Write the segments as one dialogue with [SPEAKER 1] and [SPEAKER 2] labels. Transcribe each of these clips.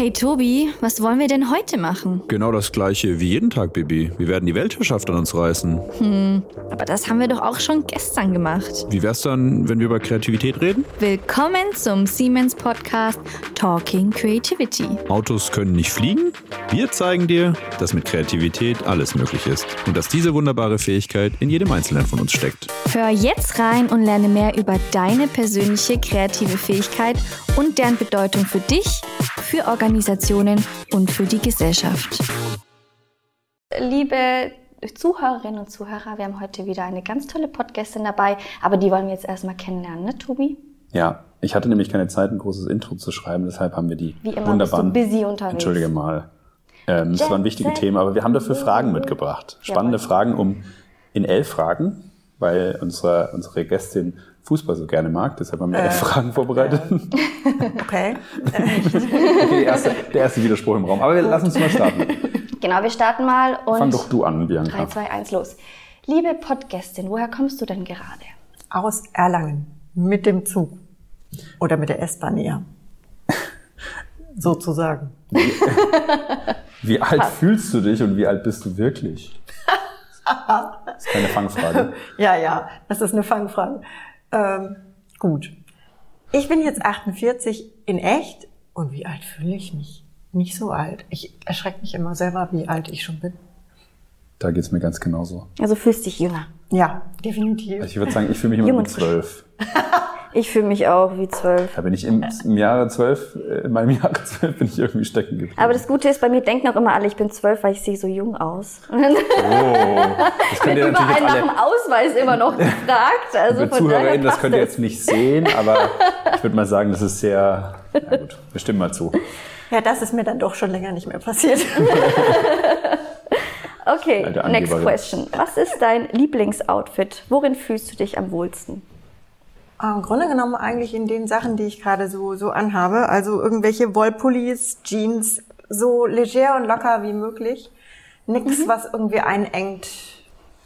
[SPEAKER 1] Hey Tobi, was wollen wir denn heute machen?
[SPEAKER 2] Genau das gleiche wie jeden Tag, Bibi. Wir werden die Weltherrschaft an uns reißen.
[SPEAKER 1] Hm, aber das haben wir doch auch schon gestern gemacht.
[SPEAKER 2] Wie wär's dann, wenn wir über Kreativität reden?
[SPEAKER 1] Willkommen zum Siemens Podcast Talking Creativity.
[SPEAKER 2] Autos können nicht fliegen? Wir zeigen dir, dass mit Kreativität alles möglich ist und dass diese wunderbare Fähigkeit in jedem Einzelnen von uns steckt.
[SPEAKER 1] Hör jetzt rein und lerne mehr über deine persönliche kreative Fähigkeit und deren Bedeutung für dich, für Organisationen und für die Gesellschaft. Liebe Zuhörerinnen und Zuhörer, wir haben heute wieder eine ganz tolle Podcastin dabei, aber die wollen wir jetzt erstmal kennenlernen, ne, Tobi?
[SPEAKER 3] Ja, ich hatte nämlich keine Zeit, ein großes Intro zu schreiben, deshalb haben wir die
[SPEAKER 1] Wie immer
[SPEAKER 3] wunderbaren.
[SPEAKER 1] bist du busy unterwegs.
[SPEAKER 3] Entschuldige mal. Ähm, das waren wichtige Themen, aber wir haben dafür Fragen mitgebracht. Spannende
[SPEAKER 1] Jawohl.
[SPEAKER 3] Fragen um in elf Fragen, weil unsere, unsere Gästin Fußball so gerne mag. Deshalb haben wir elf Fragen vorbereitet.
[SPEAKER 4] Okay.
[SPEAKER 3] Okay, erste, der erste Widerspruch im Raum. Aber wir, lass uns mal starten.
[SPEAKER 1] Genau, wir starten mal und
[SPEAKER 3] Fang doch du an,
[SPEAKER 1] 3,
[SPEAKER 3] Bianca.
[SPEAKER 1] 2, 1, los. Liebe Podcastin, woher kommst du denn gerade?
[SPEAKER 4] Aus Erlangen. Mit dem Zug. Oder mit der S-Bahn eher. Sozusagen.
[SPEAKER 3] Wie alt fühlst du dich und wie alt bist du wirklich? Das ist keine Fangfrage.
[SPEAKER 4] Ja, ja, das ist eine Fangfrage. Ähm, gut. Ich bin jetzt 48 in echt. Und wie alt fühle ich mich? Nicht so alt. Ich erschrecke mich immer selber, wie alt ich schon bin.
[SPEAKER 3] Da geht's mir ganz genauso.
[SPEAKER 1] Also fühlst dich jünger.
[SPEAKER 4] Ja, definitiv.
[SPEAKER 3] Also ich würde sagen, ich fühle mich immer mit zwölf.
[SPEAKER 1] Ich fühle mich auch wie zwölf.
[SPEAKER 3] Da bin ich im, im Jahre zwölf, äh, in meinem Jahre zwölf bin ich irgendwie stecken geblieben.
[SPEAKER 1] Aber das Gute ist, bei mir denken auch immer alle, ich bin zwölf, weil ich sehe so jung aus.
[SPEAKER 3] Oh, das könnt ihr
[SPEAKER 1] wird überall
[SPEAKER 3] natürlich
[SPEAKER 1] nach dem Ausweis immer noch gefragt. Also von
[SPEAKER 3] ZuhörerInnen, das könnt ihr jetzt nicht sehen, aber ich würde mal sagen, das ist sehr, ja gut, wir stimmen mal zu.
[SPEAKER 4] Ja, das ist mir dann doch schon länger nicht mehr passiert.
[SPEAKER 1] Okay, next question. Was ist dein Lieblingsoutfit? Worin fühlst du dich am wohlsten?
[SPEAKER 4] Ah, Im Grunde genommen eigentlich in den Sachen, die ich gerade so, so anhabe. Also irgendwelche Wollpullis, Jeans, so leger und locker wie möglich. Nix, was irgendwie einengt.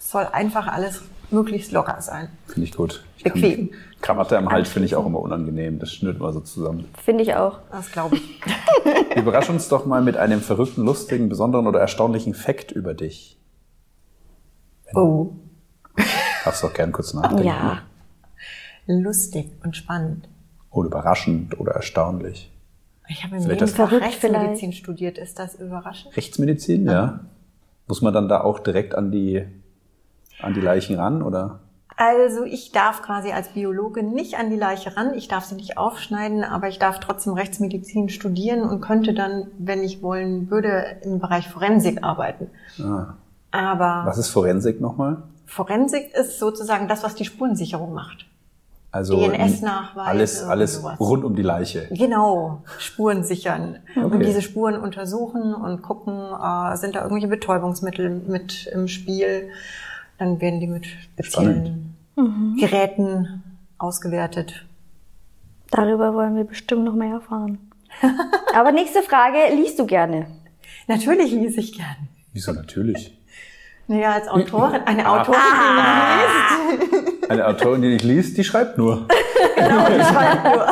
[SPEAKER 4] Es soll einfach alles möglichst locker sein.
[SPEAKER 3] Finde ich gut. Ich
[SPEAKER 4] Bequem.
[SPEAKER 3] Krawatte am Hals finde ich auch immer unangenehm. Das schnürt immer so zusammen.
[SPEAKER 1] Finde ich auch.
[SPEAKER 4] Das glaube ich.
[SPEAKER 3] Überrasch uns doch mal mit einem verrückten, lustigen, besonderen oder erstaunlichen Fact über dich.
[SPEAKER 4] Oh,
[SPEAKER 3] Darfst doch gern kurz nachdenken.
[SPEAKER 1] Ja.
[SPEAKER 4] Lustig und spannend.
[SPEAKER 3] Oder überraschend oder erstaunlich.
[SPEAKER 4] Ich habe im
[SPEAKER 3] Vielleicht
[SPEAKER 4] Leben
[SPEAKER 3] das-
[SPEAKER 1] Verrückt
[SPEAKER 4] Rechtsmedizin studiert. Ist das überraschend?
[SPEAKER 3] Rechtsmedizin, ja. Muss man dann da auch direkt an die, an die Leichen ran, oder?
[SPEAKER 4] Also ich darf quasi als Biologe nicht an die Leiche ran, ich darf sie nicht aufschneiden, aber ich darf trotzdem Rechtsmedizin studieren und könnte dann, wenn ich wollen würde, im Bereich Forensik arbeiten.
[SPEAKER 3] Ah.
[SPEAKER 4] Aber
[SPEAKER 3] Was ist Forensik nochmal?
[SPEAKER 4] Forensik ist sozusagen das, was die Spurensicherung macht.
[SPEAKER 3] Also
[SPEAKER 4] DNS-Nachweise
[SPEAKER 3] alles,
[SPEAKER 4] und
[SPEAKER 3] alles
[SPEAKER 4] sowas.
[SPEAKER 3] rund um die Leiche.
[SPEAKER 4] Genau, Spuren sichern
[SPEAKER 3] Okay.
[SPEAKER 4] und diese Spuren untersuchen und gucken, äh, sind da irgendwelche Betäubungsmittel mit im Spiel. Dann werden die mit speziellen Geräten ausgewertet.
[SPEAKER 1] Darüber wollen wir bestimmt noch mehr erfahren. Aber nächste Frage, liest du gerne?
[SPEAKER 4] Natürlich lese ich gern.
[SPEAKER 3] Wieso natürlich?
[SPEAKER 4] Naja, als Autorin, eine
[SPEAKER 3] Ah.
[SPEAKER 4] Autorin, die liest.
[SPEAKER 3] Eine Autorin, die nicht liest, die schreibt nur.
[SPEAKER 4] Genau, die schreibt nur.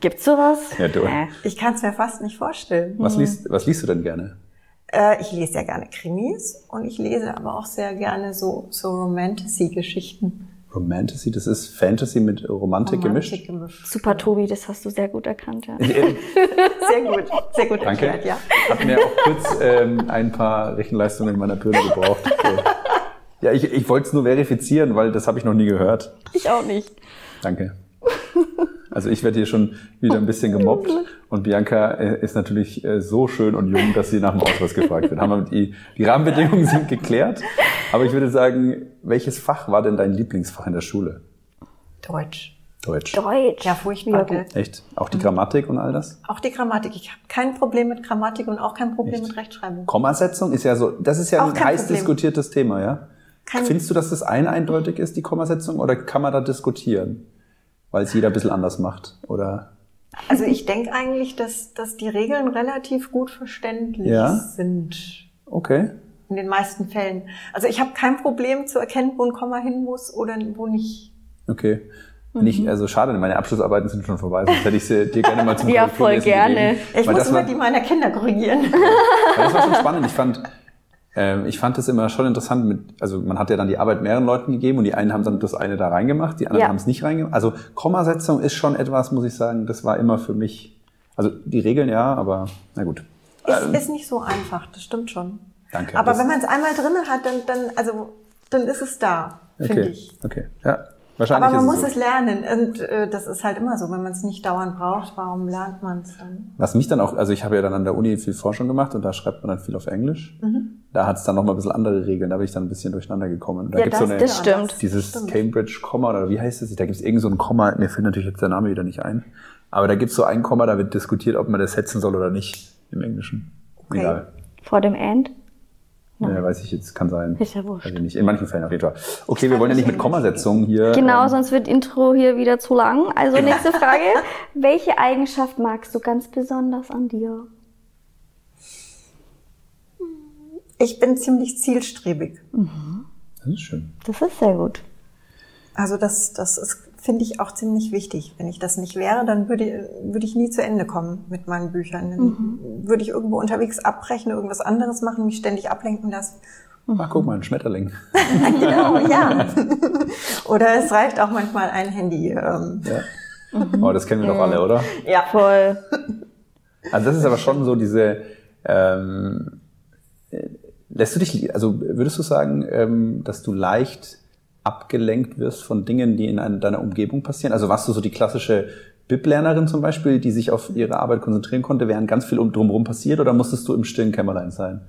[SPEAKER 1] Gibt's sowas?
[SPEAKER 3] Ja, du.
[SPEAKER 1] Äh.
[SPEAKER 4] Ich kann es mir fast nicht vorstellen.
[SPEAKER 3] Was liest, was liest du denn gerne?
[SPEAKER 4] Äh, ich lese sehr gerne Krimis und ich lese aber auch sehr gerne so, so Romantasy-Geschichten.
[SPEAKER 3] Romantasy, das ist Fantasy mit Romantik gemischt.
[SPEAKER 4] Romantik gemischt.
[SPEAKER 1] Super, Tobi, das hast du sehr gut erkannt. Ja.
[SPEAKER 4] Sehr gut, sehr gut
[SPEAKER 3] Danke.
[SPEAKER 4] erklärt, ja.
[SPEAKER 3] Hat mir auch kurz ähm, ein paar Rechenleistungen in meiner Birne gebraucht. So. Ja, ich, ich wollte es nur verifizieren, weil das habe ich noch nie gehört.
[SPEAKER 1] Ich auch nicht.
[SPEAKER 3] Danke. Also ich werde hier schon wieder ein bisschen gemobbt und Bianca äh, ist natürlich äh, so schön und jung, dass sie nach dem Ausweis gefragt wird. Haben wir die, die Rahmenbedingungen sind geklärt, aber ich würde sagen, welches Fach war denn dein Lieblingsfach in der Schule?
[SPEAKER 4] Deutsch.
[SPEAKER 3] Deutsch.
[SPEAKER 1] Deutsch.
[SPEAKER 4] Ja, furchtbar.
[SPEAKER 1] Ja?
[SPEAKER 3] Echt? Auch die Grammatik und all das?
[SPEAKER 4] Auch die Grammatik. Ich habe kein Problem mit Grammatik und auch kein Problem
[SPEAKER 3] Echt?
[SPEAKER 4] mit Rechtschreibung.
[SPEAKER 3] Kommasetzung ist ja so, das ist ja
[SPEAKER 4] Auch
[SPEAKER 3] ein heiß
[SPEAKER 4] Problem.
[SPEAKER 3] diskutiertes Thema, ja?
[SPEAKER 4] Kein-
[SPEAKER 3] Findest du, dass das ein eindeutig ist, die Kommasetzung, oder kann man da diskutieren? Weil es jeder ein bisschen anders macht, oder?
[SPEAKER 4] Also ich denke eigentlich, dass, dass die Regeln relativ gut verständlich
[SPEAKER 3] Ja?
[SPEAKER 4] sind.
[SPEAKER 3] Okay.
[SPEAKER 4] In den meisten Fällen. Also ich habe kein Problem zu erkennen, wo ein Komma hin muss oder wo nicht.
[SPEAKER 3] Okay. Nicht, also schade, meine Abschlussarbeiten sind schon vorbei, sonst hätte ich sie dir gerne mal zum
[SPEAKER 5] Ja, voll gerne.
[SPEAKER 3] gegeben.
[SPEAKER 4] Ich muss immer
[SPEAKER 3] war,
[SPEAKER 4] die meiner Kinder korrigieren.
[SPEAKER 3] das war schon spannend. Ich fand, ähm, ich fand das immer schon interessant mit, also man hat ja dann die Arbeit mehreren Leuten gegeben und die einen haben dann das eine da reingemacht, die anderen
[SPEAKER 5] Ja.
[SPEAKER 3] haben es nicht reingemacht. Also Kommasetzung ist schon etwas, muss ich sagen, das war immer für mich, also die Regeln ja, aber na gut.
[SPEAKER 4] Ist, ist nicht so einfach, das stimmt schon.
[SPEAKER 3] Danke.
[SPEAKER 4] Aber wenn man es einmal drinne hat, dann, dann, also, dann ist es da, finde
[SPEAKER 3] okay,
[SPEAKER 4] ich.
[SPEAKER 3] okay, ja. Wahrscheinlich
[SPEAKER 4] Aber man
[SPEAKER 3] ist
[SPEAKER 4] muss
[SPEAKER 3] es
[SPEAKER 4] es
[SPEAKER 3] so.
[SPEAKER 4] lernen. Und äh, das ist halt immer so. Wenn man es nicht dauernd braucht, warum lernt man es dann?
[SPEAKER 3] Was mich dann auch, also ich habe ja dann an der Uni viel Forschung gemacht und da schreibt man dann viel auf Englisch.
[SPEAKER 4] Mhm.
[SPEAKER 3] Da hat es dann nochmal ein bisschen andere Regeln, da bin ich dann ein bisschen durcheinander gekommen. Da
[SPEAKER 4] Ja,
[SPEAKER 3] gibt's so
[SPEAKER 4] das-
[SPEAKER 3] eine,
[SPEAKER 5] Das stimmt.
[SPEAKER 3] dieses
[SPEAKER 4] Stimmt.
[SPEAKER 3] Cambridge Komma oder wie heißt es? Da gibt es irgend so ein Komma, mir fällt natürlich jetzt der Name wieder nicht ein. Aber da gibt es so ein Komma, da wird diskutiert, ob man das setzen soll oder nicht im Englischen.
[SPEAKER 4] Okay.
[SPEAKER 3] Egal.
[SPEAKER 5] Vor dem End.
[SPEAKER 3] Ja, weiß ich jetzt, kann sein.
[SPEAKER 5] Ist ja wurscht.
[SPEAKER 3] Ich nicht. In manchen Fällen auf jeden Fall. Okay, wir wollen ja nicht mit Kommasetzungen hier.
[SPEAKER 5] Genau,
[SPEAKER 3] ähm,
[SPEAKER 5] sonst wird Intro hier wieder zu lang. Also nächste Frage. Welche Eigenschaft magst du ganz besonders an dir?
[SPEAKER 4] Ich bin ziemlich zielstrebig.
[SPEAKER 3] Das ist schön.
[SPEAKER 5] Das ist sehr gut.
[SPEAKER 4] Also das, das ist, finde ich, auch ziemlich wichtig. Wenn ich das nicht wäre, dann würde, würde ich nie zu Ende kommen mit meinen Büchern. Dann würde ich irgendwo unterwegs abbrechen, irgendwas anderes machen, mich ständig ablenken lassen.
[SPEAKER 3] Ach, guck mal, ein Schmetterling.
[SPEAKER 4] Genau, ja. Oder es reicht auch manchmal ein Handy. Ähm,
[SPEAKER 3] Ja. Oh, das kennen wir doch alle, oder?
[SPEAKER 4] ja.
[SPEAKER 5] Voll.
[SPEAKER 3] Also das ist aber schon so diese, ähm, äh, lässt du dich, also würdest du sagen, ähm, dass du leicht abgelenkt wirst von Dingen, die in ein- deiner Umgebung passieren? Also warst du so die klassische Bib-Lernerin zum Beispiel, die sich auf ihre Arbeit konzentrieren konnte, während ganz viel um, drumherum passiert, oder musstest du im stillen Kämmerlein sein?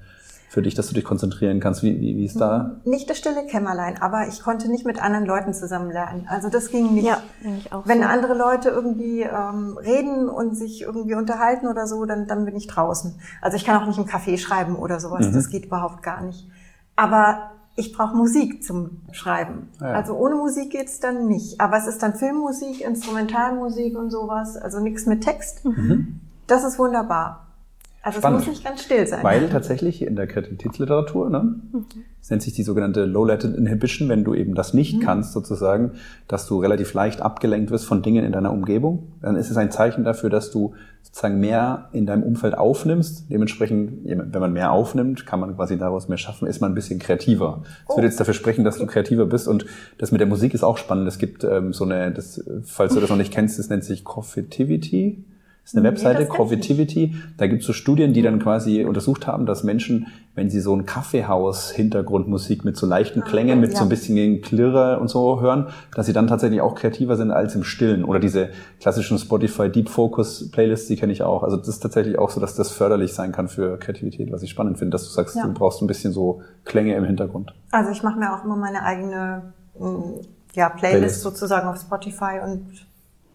[SPEAKER 3] Für dich, dass du dich konzentrieren kannst. Wie, wie, wie ist da?
[SPEAKER 4] Nicht das stille Kämmerlein, aber ich konnte nicht mit anderen Leuten zusammen lernen. Also das ging nicht.
[SPEAKER 5] Ja, ich auch
[SPEAKER 4] Wenn
[SPEAKER 5] so.
[SPEAKER 4] andere Leute irgendwie ähm, reden und sich irgendwie unterhalten oder so, dann, dann bin ich draußen. Also ich kann auch nicht im Café schreiben oder sowas.
[SPEAKER 3] Mhm.
[SPEAKER 4] Das geht überhaupt gar nicht. Aber ich brauche Musik zum Schreiben.
[SPEAKER 3] Ja.
[SPEAKER 4] Also ohne Musik geht's dann nicht. Aber es ist dann Filmmusik, Instrumentalmusik und sowas. Also nichts mit Text. Das ist wunderbar. Also
[SPEAKER 3] Spannend.
[SPEAKER 4] es muss nicht ganz still sein.
[SPEAKER 3] Weil tatsächlich in der Kreativitätsliteratur, ne, es nennt sich die sogenannte Low Latent Inhibition, wenn du eben das nicht kannst, sozusagen, dass du relativ leicht abgelenkt wirst von Dingen in deiner Umgebung, dann ist es ein Zeichen dafür, dass du sozusagen mehr in deinem Umfeld aufnimmst. Dementsprechend, wenn man mehr aufnimmt, kann man quasi daraus mehr schaffen, ist man ein bisschen kreativer. Das würde jetzt dafür sprechen, dass du kreativer bist. Und das mit der Musik ist auch spannend. Es gibt ähm, so eine, das, falls du das noch nicht kennst, das nennt sich Coffeetivity. Ist eine
[SPEAKER 4] Nee,
[SPEAKER 3] Webseite,
[SPEAKER 4] ich
[SPEAKER 3] Coffeetivity. Da gibt es so Studien, die dann quasi untersucht haben, dass Menschen, wenn sie so ein Kaffeehaus-Hintergrundmusik mit so leichten Klängen, mit
[SPEAKER 4] ja.
[SPEAKER 3] so ein bisschen Klirre und so hören, dass sie dann tatsächlich auch kreativer sind als im Stillen. Oder diese klassischen Spotify Deep Focus Playlists, die kenne ich auch. Also das ist tatsächlich auch so, dass das förderlich sein kann für Kreativität, was ich spannend finde, dass du sagst,
[SPEAKER 4] Ja.
[SPEAKER 3] du brauchst ein bisschen so Klänge im Hintergrund.
[SPEAKER 4] Also ich mache mir auch immer meine eigene mm, ja, Playlist,
[SPEAKER 3] Playlist.
[SPEAKER 4] sozusagen auf Spotify und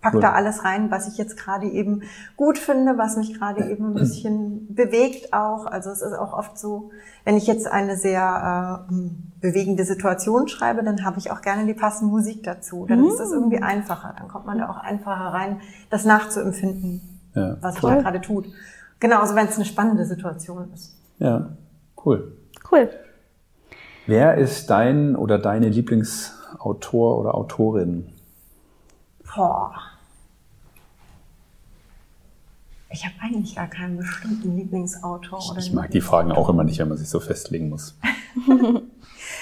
[SPEAKER 4] pack
[SPEAKER 3] Cool.
[SPEAKER 4] da alles rein, was ich jetzt gerade eben gut finde, was mich gerade eben ein bisschen bewegt auch. Also es ist auch oft so, wenn ich jetzt eine sehr äh, bewegende Situation schreibe, dann habe ich auch gerne die passende Musik dazu. Dann ist es irgendwie einfacher. Dann kommt man da auch einfacher rein, das nachzuempfinden,
[SPEAKER 3] Ja.
[SPEAKER 4] was
[SPEAKER 5] Toll.
[SPEAKER 4] ich da gerade tut. Genauso, wenn es eine spannende Situation ist.
[SPEAKER 3] Ja, cool.
[SPEAKER 5] Cool.
[SPEAKER 3] Wer ist dein oder deine Lieblingsautor oder Autorin?
[SPEAKER 4] Boah. Ich habe eigentlich gar keinen bestimmten Lieblingsautor oder
[SPEAKER 3] Ich mag die Fragen auch immer nicht, wenn man sich so festlegen muss.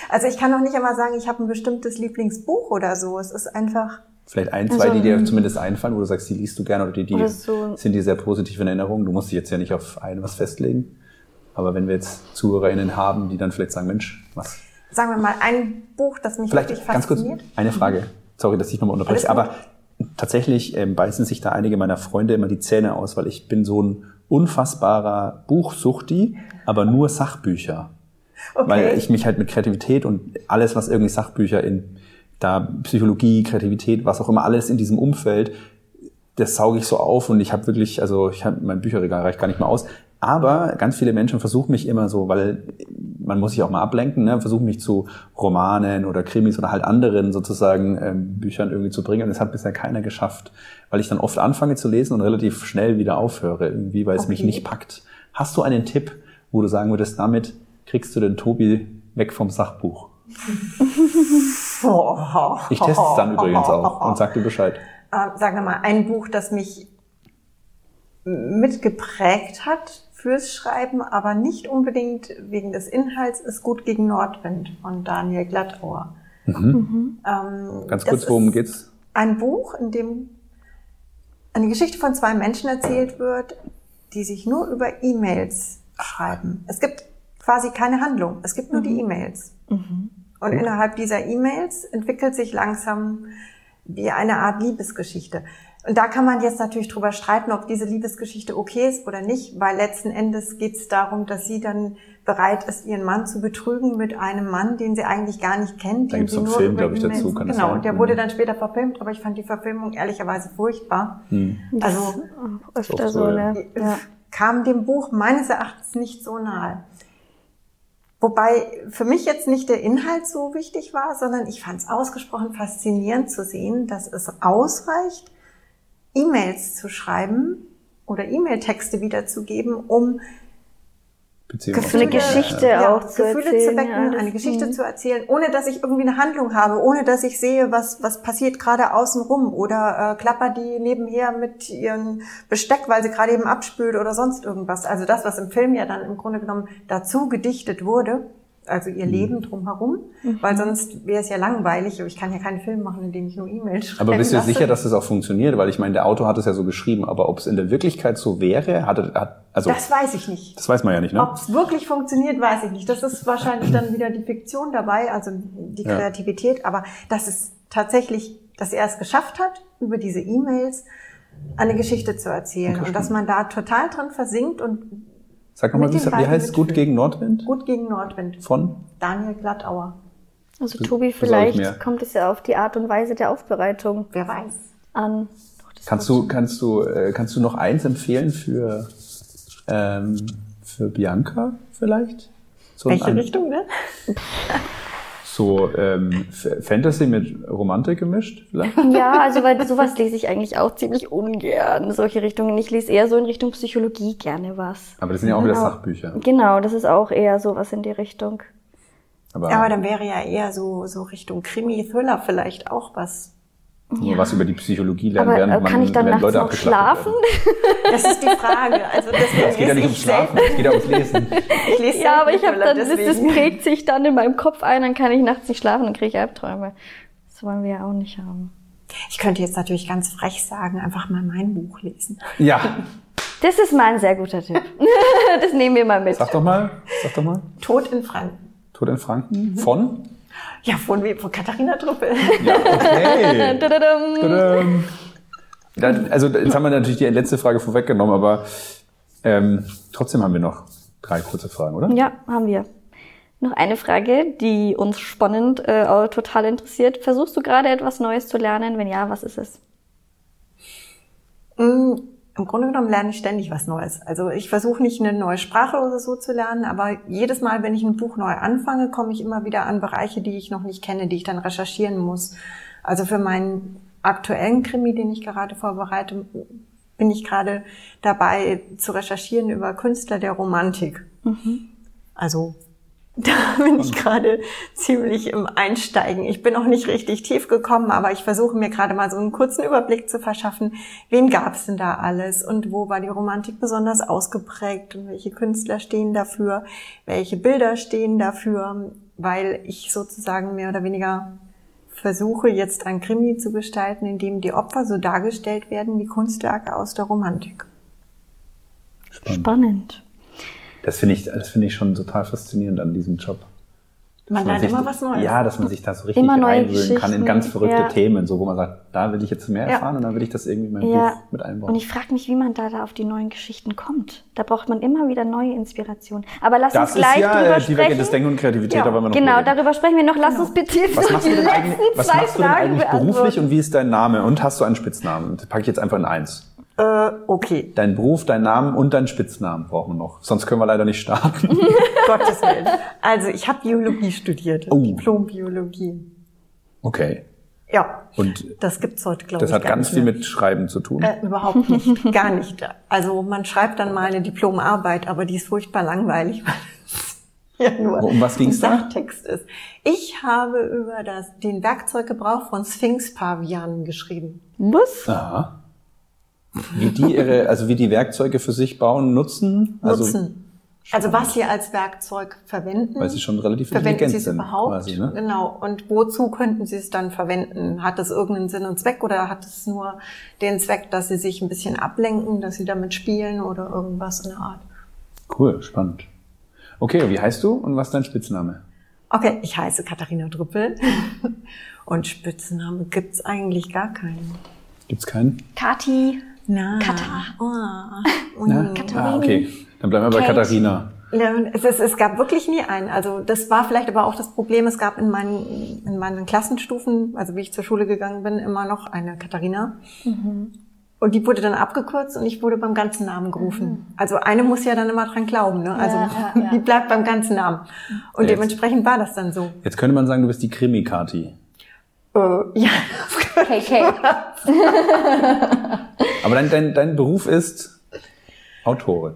[SPEAKER 4] Also ich kann noch nicht einmal sagen, ich habe ein bestimmtes Lieblingsbuch oder so. Es ist einfach
[SPEAKER 3] Vielleicht ein, zwei, die dir zumindest einfallen, wo du sagst, die liest du gerne oder die, die
[SPEAKER 5] Oder so.
[SPEAKER 3] sind dir sehr positiv in Erinnerung. Du musst dich jetzt ja nicht auf ein was festlegen. Aber wenn wir jetzt ZuhörerInnen haben, die dann vielleicht sagen, Mensch, was?
[SPEAKER 4] sagen wir mal ein Buch, das mich
[SPEAKER 3] Vielleicht
[SPEAKER 4] wirklich
[SPEAKER 3] ganz kurz
[SPEAKER 4] fasziniert.
[SPEAKER 3] eine Frage. Sorry, dass ich nochmal unterbreche. Aber tatsächlich ähm, beißen sich da einige meiner Freunde immer die Zähne aus, weil ich bin so ein unfassbarer Buchsuchti, aber nur Sachbücher.
[SPEAKER 4] Okay.
[SPEAKER 3] Weil ich mich halt mit Kreativität und alles, was irgendwie Sachbücher in da Psychologie, Kreativität, was auch immer, alles in diesem Umfeld, das sauge ich so auf und ich habe wirklich, also ich habe mein Bücherregal reicht gar nicht mehr aus. Aber ganz viele Menschen versuchen mich immer so, weil man muss sich auch mal ablenken, ne, versuchen mich zu Romanen oder Krimis oder halt anderen sozusagen ähm, Büchern irgendwie zu bringen. Und das hat bisher keiner geschafft, weil ich dann oft anfange zu lesen und relativ schnell wieder aufhöre irgendwie, weil es mich
[SPEAKER 4] Okay.
[SPEAKER 3] nicht packt. Hast du einen Tipp, wo du sagen würdest, damit kriegst du den Tobi weg vom Sachbuch? Ich teste es dann übrigens auch und sag dir Bescheid.
[SPEAKER 4] Äh, sagen wir mal, ein Buch, das mich mitgeprägt hat fürs Schreiben, aber nicht unbedingt wegen des Inhalts, ist Gut gegen Nordwind von Daniel Glattauer.
[SPEAKER 3] Mhm. Ähm, Ganz kurz, worum geht's?
[SPEAKER 4] Ein Buch, in dem eine Geschichte von zwei Menschen erzählt wird, die sich nur über E-Mails schreiben. Es gibt quasi keine Handlung, es gibt nur mhm. die E-Mails. Mhm. Und mhm. innerhalb dieser E-Mails entwickelt sich langsam wie eine Art Liebesgeschichte. Und da kann man jetzt natürlich drüber streiten, ob diese Liebesgeschichte okay ist oder nicht, weil letzten Endes geht es darum, dass sie dann bereit ist, ihren Mann zu betrügen mit einem Mann, den sie eigentlich gar nicht kennt.
[SPEAKER 3] Da gibt es einen Film, glaube ich, dazu.
[SPEAKER 4] Kann genau, und der wurde dann später verfilmt, aber ich fand die Verfilmung ehrlicherweise furchtbar. Hm. Also
[SPEAKER 5] öfter so, ne?
[SPEAKER 4] Ja. kam dem Buch meines Erachtens nicht so nahe. Wobei für mich jetzt nicht der Inhalt so wichtig war, sondern ich fand es ausgesprochen faszinierend zu sehen, dass es ausreicht, E-Mails zu schreiben oder E-Mail-Texte wiederzugeben, um
[SPEAKER 5] Gefühle, eine Geschichte ja, auch zu
[SPEAKER 4] Gefühle
[SPEAKER 5] erzählen,
[SPEAKER 4] zu wecken, ja, eine Geschichte mhm. zu erzählen, ohne dass ich irgendwie eine Handlung habe, ohne dass ich sehe, was was passiert gerade außen rum oder äh, klapper die nebenher mit ihrem Besteck, weil sie gerade eben abspült oder sonst irgendwas. Also das, was im Film ja dann im Grunde genommen dazu gedichtet wurde, also ihr mhm. Leben drumherum, mhm. weil sonst wäre es ja langweilig. Ich kann ja keinen Film machen, in dem ich nur E-Mails schreibe.
[SPEAKER 3] Aber bist du sicher, dass das auch funktioniert? Weil ich meine, der Autor hat es ja so geschrieben, aber ob es in der Wirklichkeit so wäre, hat, hat also
[SPEAKER 4] das weiß ich nicht.
[SPEAKER 3] Das weiß man ja nicht, ne?
[SPEAKER 4] Ob es wirklich funktioniert, weiß ich nicht. Das ist wahrscheinlich dann wieder die Fiktion dabei, also die Kreativität. Ja. Aber dass es tatsächlich, dass er es geschafft hat, über diese E-Mails eine Geschichte zu erzählen und dass man da total drin versinkt und
[SPEAKER 3] Sag nochmal, wie, wie heißt Gut gegen Nordwind?
[SPEAKER 4] Gut gegen Nordwind.
[SPEAKER 3] Von?
[SPEAKER 4] Daniel Glattauer.
[SPEAKER 5] Also Tobi, vielleicht kommt es ja auf die Art und Weise der Aufbereitung.
[SPEAKER 4] Wer weiß.
[SPEAKER 5] An.
[SPEAKER 3] Kannst du, kannst du, äh, kannst du noch eins empfehlen für, ähm, für Bianca vielleicht?
[SPEAKER 4] So Welche Richtung, ne?
[SPEAKER 3] so ähm, Fantasy mit Romantik gemischt vielleicht?
[SPEAKER 5] Ja, also weil sowas lese ich eigentlich auch ziemlich ungern, solche Richtungen. Ich lese eher so in Richtung Psychologie gerne was.
[SPEAKER 3] Aber das sind ja auch
[SPEAKER 5] genau.
[SPEAKER 3] wieder Sachbücher.
[SPEAKER 5] Genau, das ist auch eher sowas in die Richtung.
[SPEAKER 4] Aber, aber dann wäre ja eher so, so Richtung Krimi-Thriller vielleicht auch was
[SPEAKER 3] ja. was über die Psychologie lernen, aber, während
[SPEAKER 5] man, kann ich dann nachts Leute noch schlafen?
[SPEAKER 4] Das ist die Frage. Also deswegen
[SPEAKER 3] es geht ja nicht ums Schlafen, es geht ja ums Lesen.
[SPEAKER 5] Ich lese ja, aber ich habe dann, das, das prägt sich dann in meinem Kopf ein, dann kann ich nachts nicht schlafen und kriege ich Albträume. Das wollen wir ja auch nicht haben.
[SPEAKER 4] Ich könnte jetzt natürlich ganz frech sagen, einfach mal mein Buch lesen.
[SPEAKER 3] Ja.
[SPEAKER 5] Das ist mal ein sehr guter Tipp. Das nehmen wir mal mit.
[SPEAKER 3] Sag doch mal, sag doch mal.
[SPEAKER 4] Tod in Franken.
[SPEAKER 3] Tod in Franken? Mhm. Von?
[SPEAKER 4] Ja, von? Von Katharina Truppel.
[SPEAKER 3] Ja, okay. Tadadam. Dann, also jetzt haben wir natürlich die letzte Frage vorweggenommen, aber ähm, trotzdem haben wir noch drei kurze Fragen, oder?
[SPEAKER 5] Ja, haben wir. Noch eine Frage, die uns spannend äh, total interessiert. Versuchst du gerade etwas Neues zu lernen? Wenn ja, was ist es?
[SPEAKER 4] Mm, im Grunde genommen lerne ich ständig was Neues. Also ich versuche nicht eine neue Sprache oder so zu lernen, aber jedes Mal, wenn ich ein Buch neu anfange, komme ich immer wieder an Bereiche, die ich noch nicht kenne, die ich dann recherchieren muss. Also für meinen aktuellen Krimi, den ich gerade vorbereite, bin ich gerade dabei zu recherchieren über Künstler der Romantik. Mhm. Also da bin ich gerade ziemlich im Einsteigen. Ich bin noch nicht richtig tief gekommen, aber ich versuche mir gerade mal so einen kurzen Überblick zu verschaffen. Wen gab es denn da alles und wo war die Romantik besonders ausgeprägt und welche Künstler stehen dafür, welche Bilder stehen dafür, weil ich sozusagen mehr oder weniger versuche jetzt ein Krimi zu gestalten, in dem die Opfer so dargestellt werden wie Kunstwerke aus der Romantik.
[SPEAKER 5] Spannend. Spannend.
[SPEAKER 3] Das finde ich, das finde ich schon total faszinierend an diesem Job.
[SPEAKER 4] Man lernt immer was Neues.
[SPEAKER 3] Ja, dass man sich da so richtig reinwühlen kann in ganz verrückte ja. Themen, so wo man sagt, da will ich jetzt mehr erfahren ja. und dann will ich das irgendwie in mein ja. Buch mit einbauen.
[SPEAKER 5] Und ich frage mich, wie man da, da auf die neuen Geschichten kommt. Da braucht man immer wieder neue Inspirationen. Aber lass das uns gleich
[SPEAKER 3] ja,
[SPEAKER 5] drüber
[SPEAKER 3] äh, sprechen. Das Denken und Kreativität, ja.
[SPEAKER 5] aber noch Genau, darüber sprechen wir noch. Lass genau. uns bitte
[SPEAKER 3] was machst du denn eigentlich, was machst du denn eigentlich beruflich und wie ist dein Name und hast du einen Spitznamen? Das packe ich jetzt einfach in eins.
[SPEAKER 4] Äh, okay.
[SPEAKER 3] Dein Beruf, dein Namen und dein Spitznamen brauchen wir noch. Sonst können wir leider nicht starten.
[SPEAKER 4] Gottes Willen. Also ich habe Biologie studiert. Oh. Diplom-Biologie.
[SPEAKER 3] Okay.
[SPEAKER 4] Ja.
[SPEAKER 3] Und
[SPEAKER 4] das gibt's heute, glaube
[SPEAKER 3] ich. Das hat ganz viel mit Schreiben zu tun.
[SPEAKER 4] Äh, überhaupt nicht, gar nicht. Also man schreibt dann mal eine Diplomarbeit, aber die ist furchtbar langweilig, weil es ja nur
[SPEAKER 3] Um was ging's
[SPEAKER 4] ein
[SPEAKER 3] da?
[SPEAKER 4] Sachtext ist. Ich habe über das, den Werkzeuggebrauch von Sphinx-Pavianen geschrieben.
[SPEAKER 5] Was?
[SPEAKER 3] Aha. Wie die ihre, also wie die Werkzeuge für sich bauen, nutzen? Also,
[SPEAKER 4] Nutzen. Also was sie als Werkzeug verwenden.
[SPEAKER 3] Weil sie schon relativ
[SPEAKER 4] verwenden sie es
[SPEAKER 3] sind,
[SPEAKER 4] überhaupt?
[SPEAKER 3] quasi, ne?
[SPEAKER 4] Genau. Und wozu könnten sie es dann verwenden? Hat es irgendeinen Sinn und Zweck oder hat es nur den Zweck, dass sie sich ein bisschen ablenken, dass sie damit spielen oder irgendwas in der Art?
[SPEAKER 3] Cool, spannend. Okay, wie heißt du und was ist dein Spitzname?
[SPEAKER 4] Okay, ich heiße Katharina Drüppel und Spitzname gibt's eigentlich gar keinen.
[SPEAKER 3] Gibt's keinen?
[SPEAKER 5] Kati.
[SPEAKER 4] Na,
[SPEAKER 5] Kata.
[SPEAKER 4] Oh,
[SPEAKER 3] Ja?
[SPEAKER 4] oh.
[SPEAKER 3] Ah, okay. Dann bleiben wir bei
[SPEAKER 5] Kate.
[SPEAKER 3] Katharina.
[SPEAKER 4] Ja, Es, es, es gab wirklich nie einen. Also das war vielleicht aber auch das Problem. Es gab in meinen, in meinen Klassenstufen, also wie ich zur Schule gegangen bin, immer noch eine Katharina. Und die wurde dann abgekürzt und ich wurde beim ganzen Namen gerufen. Also eine muss ja dann immer dran glauben. Ne? Also
[SPEAKER 5] Ja, ja, ja.
[SPEAKER 4] die bleibt beim ganzen Namen. Und
[SPEAKER 3] Jetzt.
[SPEAKER 4] dementsprechend war das dann so.
[SPEAKER 3] Jetzt könnte man sagen, du bist die Krimi-Kati.
[SPEAKER 4] Äh, ja,
[SPEAKER 5] KK.
[SPEAKER 3] Aber dein, dein, dein Beruf ist Autorin.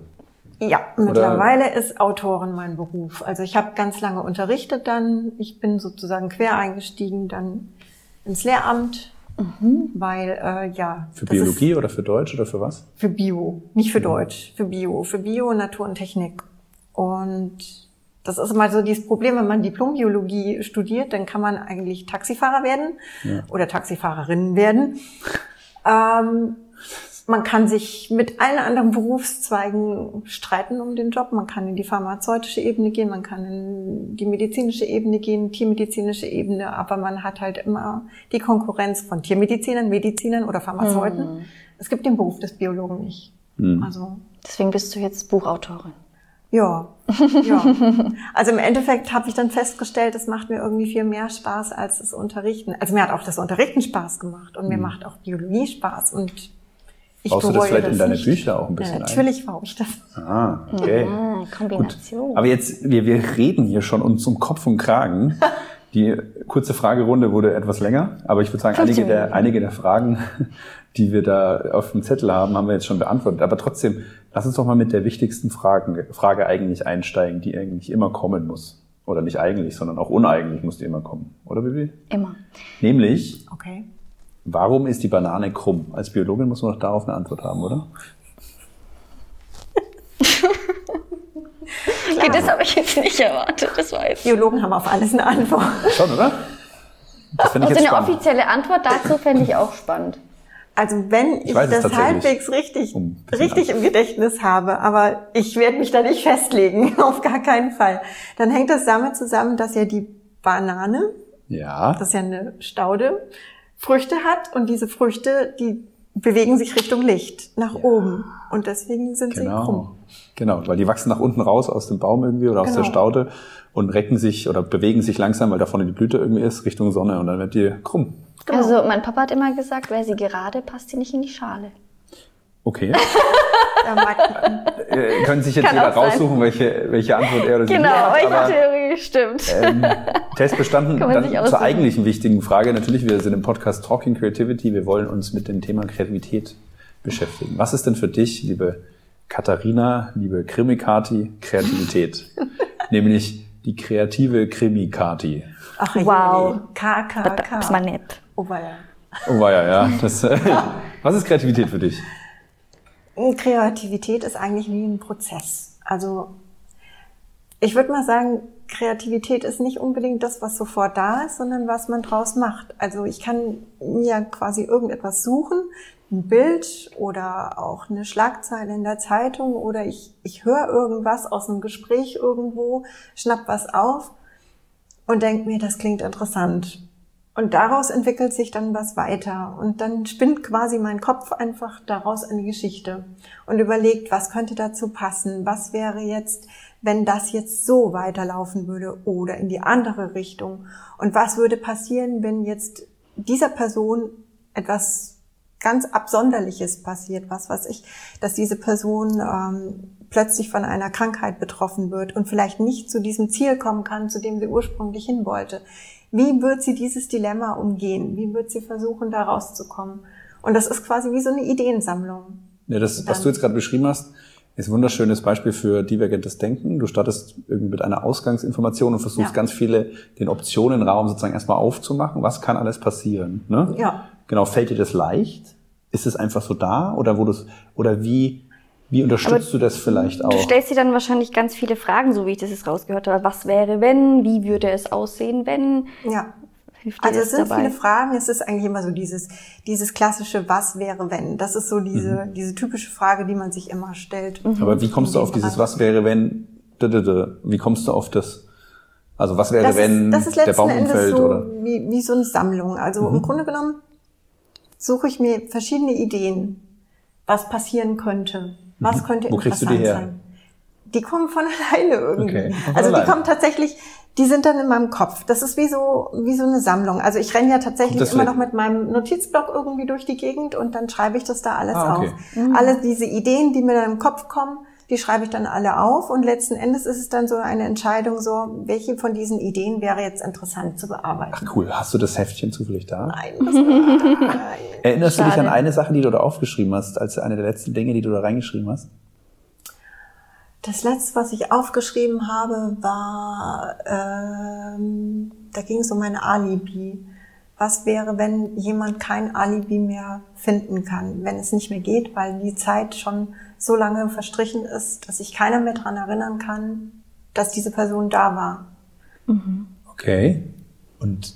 [SPEAKER 4] Ja, mittlerweile ist Autorin mein Beruf. Also ich habe ganz lange unterrichtet dann. Ich bin sozusagen quer eingestiegen dann ins Lehramt, weil äh, ja
[SPEAKER 3] Für
[SPEAKER 4] das ist
[SPEAKER 3] Biologie oder für Deutsch oder für was?
[SPEAKER 4] für Bio, nicht für Deutsch, für Bio, für Bio, Natur und Technik. Und das ist mal so dieses Problem, wenn man Diplombiologie studiert, dann kann man eigentlich Taxifahrer werden
[SPEAKER 3] Ja.
[SPEAKER 4] oder Taxifahrerin werden. Ähm, man kann sich mit allen anderen Berufszweigen streiten um den Job. Man kann in die pharmazeutische Ebene gehen, man kann in die medizinische Ebene gehen, tiermedizinische Ebene, aber man hat halt immer die Konkurrenz von Tiermedizinern, Medizinern oder Pharmazeuten. Es gibt den Beruf des Biologen nicht.
[SPEAKER 3] Hm.
[SPEAKER 4] Also
[SPEAKER 5] Deswegen bist du jetzt Buchautorin.
[SPEAKER 4] Ja, ja. Also im Endeffekt habe ich dann festgestellt, es macht mir irgendwie viel mehr Spaß als das Unterrichten. Also mir hat auch das Unterrichten Spaß gemacht und mir macht auch Biologie Spaß und ich
[SPEAKER 3] Baust du das vielleicht in deine
[SPEAKER 4] nicht.
[SPEAKER 3] Bücher auch ein bisschen
[SPEAKER 4] ja,
[SPEAKER 3] ein?
[SPEAKER 4] Natürlich baue ich das.
[SPEAKER 3] Ah, okay.
[SPEAKER 5] Ah, Kombination.
[SPEAKER 3] Aber jetzt, wir, wir reden hier schon uns um Kopf und Kragen. Die kurze Fragerunde wurde etwas länger, aber ich würde sagen,
[SPEAKER 5] 15
[SPEAKER 3] einige der, einige der Fragen, die wir da auf dem Zettel haben, haben wir jetzt schon beantwortet. Aber trotzdem, lass uns doch mal mit der wichtigsten Fragen, Frage eigentlich einsteigen, die eigentlich immer kommen muss. Oder nicht eigentlich, sondern auch uneigentlich muss die immer kommen. Oder Bibi?
[SPEAKER 5] Immer.
[SPEAKER 3] Nämlich,
[SPEAKER 4] Okay.
[SPEAKER 3] warum ist die Banane krumm? Als Biologin muss man doch darauf eine Antwort haben, oder?
[SPEAKER 5] Okay, das habe ich jetzt nicht erwartet, das war jetzt.
[SPEAKER 4] Biologen haben auf alles eine Antwort.
[SPEAKER 3] Schon, oder? Das finde ich
[SPEAKER 5] Also
[SPEAKER 3] jetzt
[SPEAKER 5] eine
[SPEAKER 3] spannend.
[SPEAKER 5] offizielle Antwort dazu fände ich auch spannend.
[SPEAKER 4] Also wenn ich,
[SPEAKER 3] es
[SPEAKER 4] das halbwegs richtig,
[SPEAKER 3] Um
[SPEAKER 4] richtig im Gedächtnis habe, aber ich werde mich da nicht festlegen, auf gar keinen Fall, dann hängt das damit zusammen, dass ja die Banane,
[SPEAKER 3] Ja.
[SPEAKER 4] das ist ja eine Staude, Früchte hat und diese Früchte, die bewegen sich Richtung Licht, nach oben. Und deswegen sind sie
[SPEAKER 3] Genau.
[SPEAKER 4] krumm.
[SPEAKER 3] Genau, weil die wachsen nach unten raus aus dem Baum irgendwie oder aus
[SPEAKER 4] Genau.
[SPEAKER 3] der Staude und recken sich oder bewegen sich langsam, weil da vorne die Blüte irgendwie ist, Richtung Sonne und dann wird die krumm.
[SPEAKER 4] Genau.
[SPEAKER 5] Also mein Papa hat immer gesagt, wäre sie gerade, passt sie nicht in die Schale.
[SPEAKER 3] Okay. Äh, können sich jetzt
[SPEAKER 5] Kann
[SPEAKER 3] jeder
[SPEAKER 5] sein.
[SPEAKER 3] raussuchen, welche, welche Antwort er oder sie
[SPEAKER 5] Genau,
[SPEAKER 3] hat,
[SPEAKER 5] welche
[SPEAKER 3] aber
[SPEAKER 5] Theorie stimmt.
[SPEAKER 3] ähm, Test bestanden. Dann zur
[SPEAKER 5] aussuchen.
[SPEAKER 3] eigentlichen wichtigen Frage. Natürlich, wir sind im Podcast Talking Creativity. Wir wollen uns mit dem Thema Kreativität beschäftigen. Was ist denn für dich, liebe Katharina, liebe Krimikati, Kreativität? Nämlich die kreative Krimikati.
[SPEAKER 4] Ach,
[SPEAKER 5] Wow.
[SPEAKER 4] K, K, K.
[SPEAKER 5] Das war nett.
[SPEAKER 4] Oh, weia.
[SPEAKER 3] Oh ja, ja. Das, äh, was ist Kreativität für dich?
[SPEAKER 4] Kreativität ist eigentlich wie ein Prozess. Also ich würde mal sagen, Kreativität ist nicht unbedingt das, was sofort da ist, sondern was man draus macht. Also ich kann mir quasi irgendetwas suchen, ein Bild oder auch eine Schlagzeile in der Zeitung oder ich, ich höre irgendwas aus einem Gespräch irgendwo, schnapp was auf und denke mir, das klingt interessant. Und daraus entwickelt sich dann was weiter. Und dann spinnt quasi mein Kopf einfach daraus eine Geschichte und überlegt, was könnte dazu passen? Was wäre jetzt, wenn das jetzt so weiterlaufen würde oder in die andere Richtung? Und was würde passieren, wenn jetzt dieser Person etwas ganz Absonderliches passiert? Was weiß ich, dass diese Person ähm, plötzlich von einer Krankheit betroffen wird und vielleicht nicht zu diesem Ziel kommen kann, zu dem sie ursprünglich hin wollte. Wie wird sie dieses Dilemma umgehen? Wie wird sie versuchen, da rauszukommen? Und das ist quasi wie so eine Ideensammlung.
[SPEAKER 3] Ja, das, was du jetzt gerade beschrieben hast, Ist ein wunderschönes Beispiel für divergentes Denken. Du startest irgendwie mit einer Ausgangsinformation und versuchst
[SPEAKER 4] Ja.
[SPEAKER 3] ganz viele den Optionenraum sozusagen erstmal aufzumachen. Was kann alles passieren? Ne?
[SPEAKER 4] Ja.
[SPEAKER 3] Genau. Fällt dir das leicht? Ist es einfach so da? Oder wo du oder wie, wie unterstützt du das vielleicht auch?
[SPEAKER 1] Du stellst dir dann wahrscheinlich ganz viele Fragen, so wie ich das jetzt rausgehört habe. Was wäre, wenn? Wie würde es aussehen, wenn?
[SPEAKER 4] Ja.
[SPEAKER 1] Hilft
[SPEAKER 4] Also es sind
[SPEAKER 1] dabei?
[SPEAKER 4] viele Fragen. Es ist eigentlich immer so dieses, dieses klassische Was wäre wenn? Das ist so diese,
[SPEAKER 3] Mhm.
[SPEAKER 4] diese typische Frage, die man sich immer stellt.
[SPEAKER 3] Aber wie kommst du auf dieses Was wäre, wenn? Wie kommst du auf das? Also was wäre,
[SPEAKER 4] Das
[SPEAKER 3] wenn
[SPEAKER 4] ist, das ist
[SPEAKER 3] der Baum umfällt?
[SPEAKER 4] so
[SPEAKER 3] oder?
[SPEAKER 4] wie, wie so eine Sammlung. Also
[SPEAKER 3] Mhm.
[SPEAKER 4] im Grunde genommen suche ich mir verschiedene Ideen, was passieren könnte. Was könnte
[SPEAKER 3] Mhm. Wo kriegst du
[SPEAKER 4] interessant
[SPEAKER 3] die her?
[SPEAKER 4] sein. Die kommen von alleine irgendwie.
[SPEAKER 3] Okay, von
[SPEAKER 4] also
[SPEAKER 3] alleine.
[SPEAKER 4] die kommen tatsächlich, die sind dann in meinem Kopf. Das ist wie so, wie so eine Sammlung. Also ich renne ja tatsächlich
[SPEAKER 3] das
[SPEAKER 4] immer noch mit meinem Notizblock irgendwie durch die Gegend und dann schreibe ich das da alles
[SPEAKER 3] Ah, okay.
[SPEAKER 4] auf. Alle diese Ideen, die mir dann im Kopf kommen, die schreibe ich dann alle auf und letzten Endes ist es dann so eine Entscheidung so, welche von diesen Ideen wäre jetzt interessant zu bearbeiten.
[SPEAKER 3] Ach cool, hast du das Heftchen zufällig da?
[SPEAKER 4] Nein, das nein.
[SPEAKER 3] Erinnerst du dich an
[SPEAKER 1] Schade.
[SPEAKER 3] eine Sache, die du da aufgeschrieben hast, als eine der letzten Dinge, die du da reingeschrieben hast?
[SPEAKER 4] Das letzte, was ich aufgeschrieben habe, war, ähm, da ging es um ein Alibi. Was wäre, wenn jemand kein Alibi mehr finden kann, wenn es nicht mehr geht, weil die Zeit schon so lange verstrichen ist, dass sich keiner mehr dran erinnern kann, dass diese Person da war.
[SPEAKER 3] Okay. Und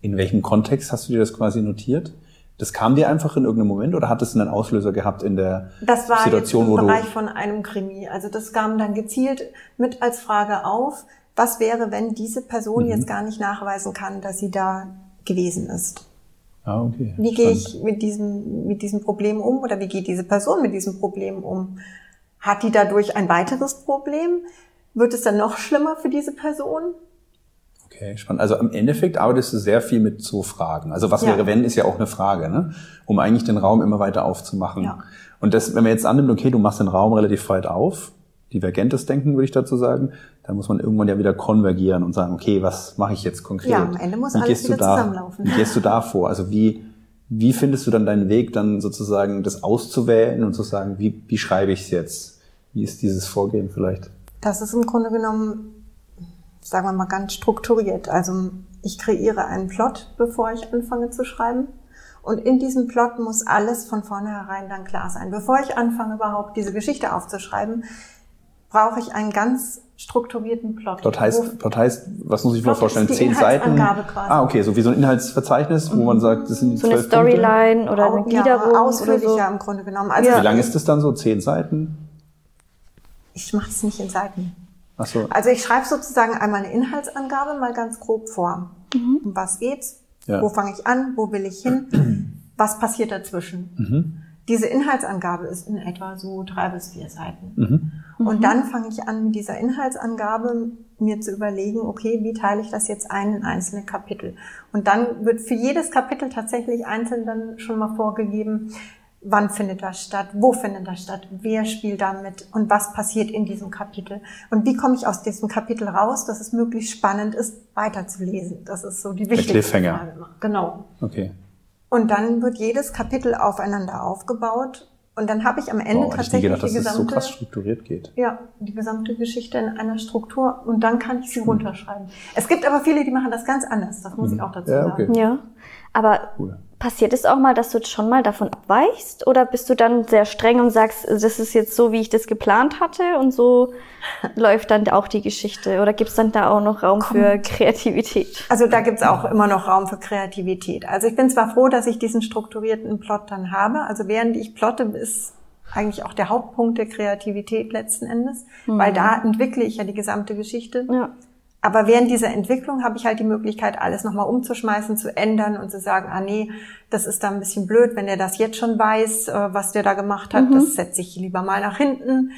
[SPEAKER 3] in welchem Kontext hast du dir das quasi notiert? Das kam dir einfach in irgendeinem Moment oder hat es einen Auslöser gehabt in der
[SPEAKER 4] Das war
[SPEAKER 3] Situation,
[SPEAKER 4] jetzt
[SPEAKER 3] wo
[SPEAKER 4] im
[SPEAKER 3] du
[SPEAKER 4] Bereich von einem Krimi. Also das kam dann gezielt mit als Frage auf, was wäre, wenn diese Person
[SPEAKER 3] Mhm.
[SPEAKER 4] jetzt gar nicht nachweisen kann, dass sie da gewesen ist.
[SPEAKER 3] Ah, okay.
[SPEAKER 4] Wie gehe
[SPEAKER 3] Spannend.
[SPEAKER 4] ich mit diesem, mit diesem Problem um oder wie geht diese Person mit diesem Problem um? Hat die dadurch ein weiteres Problem? Wird es dann noch schlimmer für diese Person?
[SPEAKER 3] Okay, spannend. Also im Endeffekt arbeitest du sehr viel mit so Fragen. Also was
[SPEAKER 4] Ja.
[SPEAKER 3] wäre, wenn, ist ja auch eine Frage, ne? Um eigentlich den Raum immer weiter aufzumachen.
[SPEAKER 4] Ja.
[SPEAKER 3] Und das, wenn man jetzt annimmt, okay, du machst den Raum relativ weit auf, divergentes Denken würde ich dazu sagen, dann muss man irgendwann ja wieder konvergieren und sagen, okay, was mache ich jetzt konkret?
[SPEAKER 4] Ja, am Ende muss
[SPEAKER 3] wie
[SPEAKER 4] alles
[SPEAKER 3] gehst du
[SPEAKER 4] wieder
[SPEAKER 3] da,
[SPEAKER 4] zusammenlaufen.
[SPEAKER 3] Wie gehst du da vor? Also wie, wie findest du dann deinen Weg, dann sozusagen das auszuwählen und zu sagen, wie, wie schreibe ich es jetzt? Wie ist dieses Vorgehen vielleicht?
[SPEAKER 4] Das ist im Grunde genommen, sagen wir mal, ganz strukturiert. Also ich kreiere einen Plot, bevor ich anfange zu schreiben. Und in diesem Plot muss alles von vornherein dann klar sein. Bevor ich anfange, überhaupt diese Geschichte aufzuschreiben, brauche ich einen ganz strukturierten Plot.
[SPEAKER 3] Plot heißt, Plot heißt, was muss ich mir vorstellen? Zehn Seiten?
[SPEAKER 4] Inhaltsangabe quasi.
[SPEAKER 3] Ah, okay, so wie so ein Inhaltsverzeichnis, wo man sagt, das sind die
[SPEAKER 1] So eine
[SPEAKER 3] zwölf Punkte.
[SPEAKER 1] Storyline oder eine Gliederung
[SPEAKER 4] ja,
[SPEAKER 1] oder
[SPEAKER 4] ausführlicher
[SPEAKER 1] so.
[SPEAKER 4] im Grunde genommen. Also
[SPEAKER 3] Wie lang ist das dann so? Zehn Seiten?
[SPEAKER 4] ich mache es nicht in Seiten.
[SPEAKER 3] Ach so.
[SPEAKER 4] Also ich schreibe sozusagen einmal eine Inhaltsangabe mal ganz grob vor. Um was geht's?
[SPEAKER 3] Ja.
[SPEAKER 4] Wo fange ich an? Wo will ich hin? Was passiert dazwischen? Diese Inhaltsangabe ist in etwa so drei bis vier Seiten. Und dann fange ich an, mit dieser Inhaltsangabe mir zu überlegen, okay, wie teile ich das jetzt ein in einzelne Kapitel? Und dann wird für jedes Kapitel tatsächlich einzeln dann schon mal vorgegeben, wann findet das statt, wo findet das statt, wer spielt damit und was passiert in diesem Kapitel und wie komme ich aus diesem Kapitel raus, dass es möglichst spannend ist, weiterzulesen. Das ist so die wichtigste
[SPEAKER 3] Cliffhanger.
[SPEAKER 4] Frage. immer. Genau.
[SPEAKER 3] Okay.
[SPEAKER 4] Und dann wird jedes Kapitel aufeinander aufgebaut und dann habe ich am Ende
[SPEAKER 3] Wow,
[SPEAKER 4] tatsächlich
[SPEAKER 3] gedacht, dass
[SPEAKER 4] die
[SPEAKER 3] das so
[SPEAKER 4] gesamte
[SPEAKER 3] krass strukturiert geht.
[SPEAKER 4] ja, die gesamte Geschichte in einer Struktur und dann kann ich
[SPEAKER 3] Hm.
[SPEAKER 4] sie runterschreiben. Es gibt aber viele, die machen das ganz anders, das muss ich auch dazu
[SPEAKER 3] Hm. Ja, okay.
[SPEAKER 4] sagen.
[SPEAKER 1] Ja. Aber
[SPEAKER 3] Cool.
[SPEAKER 1] Passiert es auch mal, dass du schon mal davon abweichst? Oder bist du dann sehr streng und sagst, das ist jetzt so, wie ich das geplant hatte und so läuft dann auch die Geschichte? Oder gibt es dann da auch noch Raum für Kreativität?
[SPEAKER 4] Also da gibt's auch immer noch Raum für Kreativität. Also ich bin zwar froh, dass ich diesen strukturierten Plot dann habe. Also während ich plotte, ist eigentlich auch der Hauptpunkt der Kreativität letzten Endes, weil da entwickle ich ja die gesamte Geschichte.
[SPEAKER 1] Ja.
[SPEAKER 4] Aber während dieser Entwicklung habe ich halt die Möglichkeit, alles nochmal umzuschmeißen, zu ändern und zu sagen, ah nee, das ist da ein bisschen blöd, wenn er das jetzt schon weiß, äh, was der da gemacht hat, das setze ich lieber mal nach hinten.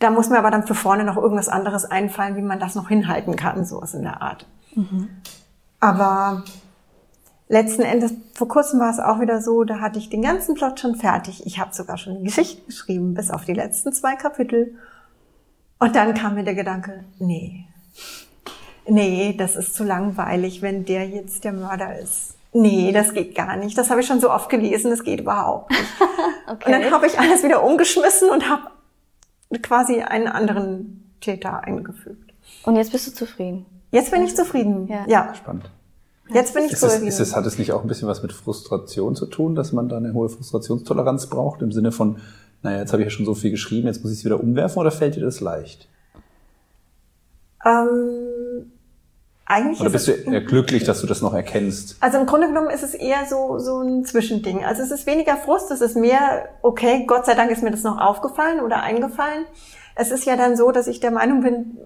[SPEAKER 4] Da muss mir aber dann für vorne noch irgendwas anderes einfallen, wie man das noch hinhalten kann, sowas in der Art. Aber letzten Endes, vor kurzem war es auch wieder so, da hatte ich den ganzen Plot schon fertig. Ich habe sogar schon die Geschichte geschrieben, bis auf die letzten zwei Kapitel. Und dann kam mir der Gedanke, nee, nee, das ist zu langweilig, wenn der jetzt der Mörder ist. Nee, das geht gar nicht. Das habe ich schon so oft gelesen, das geht überhaupt nicht. Und dann habe ich alles wieder umgeschmissen und habe quasi einen anderen Täter eingefügt.
[SPEAKER 1] Und jetzt bist du zufrieden.
[SPEAKER 4] Jetzt bin ich zufrieden.
[SPEAKER 1] Ja.
[SPEAKER 4] Ja.
[SPEAKER 3] Spannend.
[SPEAKER 4] Jetzt bin ich
[SPEAKER 3] Ist es,
[SPEAKER 4] zufrieden.
[SPEAKER 3] ist es, hat es nicht auch ein bisschen was mit Frustration zu tun, dass man da eine hohe Frustrationstoleranz braucht, im Sinne von, naja, jetzt habe ich ja schon so viel geschrieben, jetzt muss ich es wieder umwerfen oder fällt dir das leicht?
[SPEAKER 4] ähm, eigentlich
[SPEAKER 3] Oder
[SPEAKER 4] ist
[SPEAKER 3] bist du glücklich, dass du das noch erkennst?
[SPEAKER 4] Also im Grunde genommen ist es eher so, so ein Zwischending. Also es ist weniger Frust, es ist mehr, okay, Gott sei Dank ist mir das noch aufgefallen oder eingefallen. Es ist ja dann so, dass ich der Meinung bin,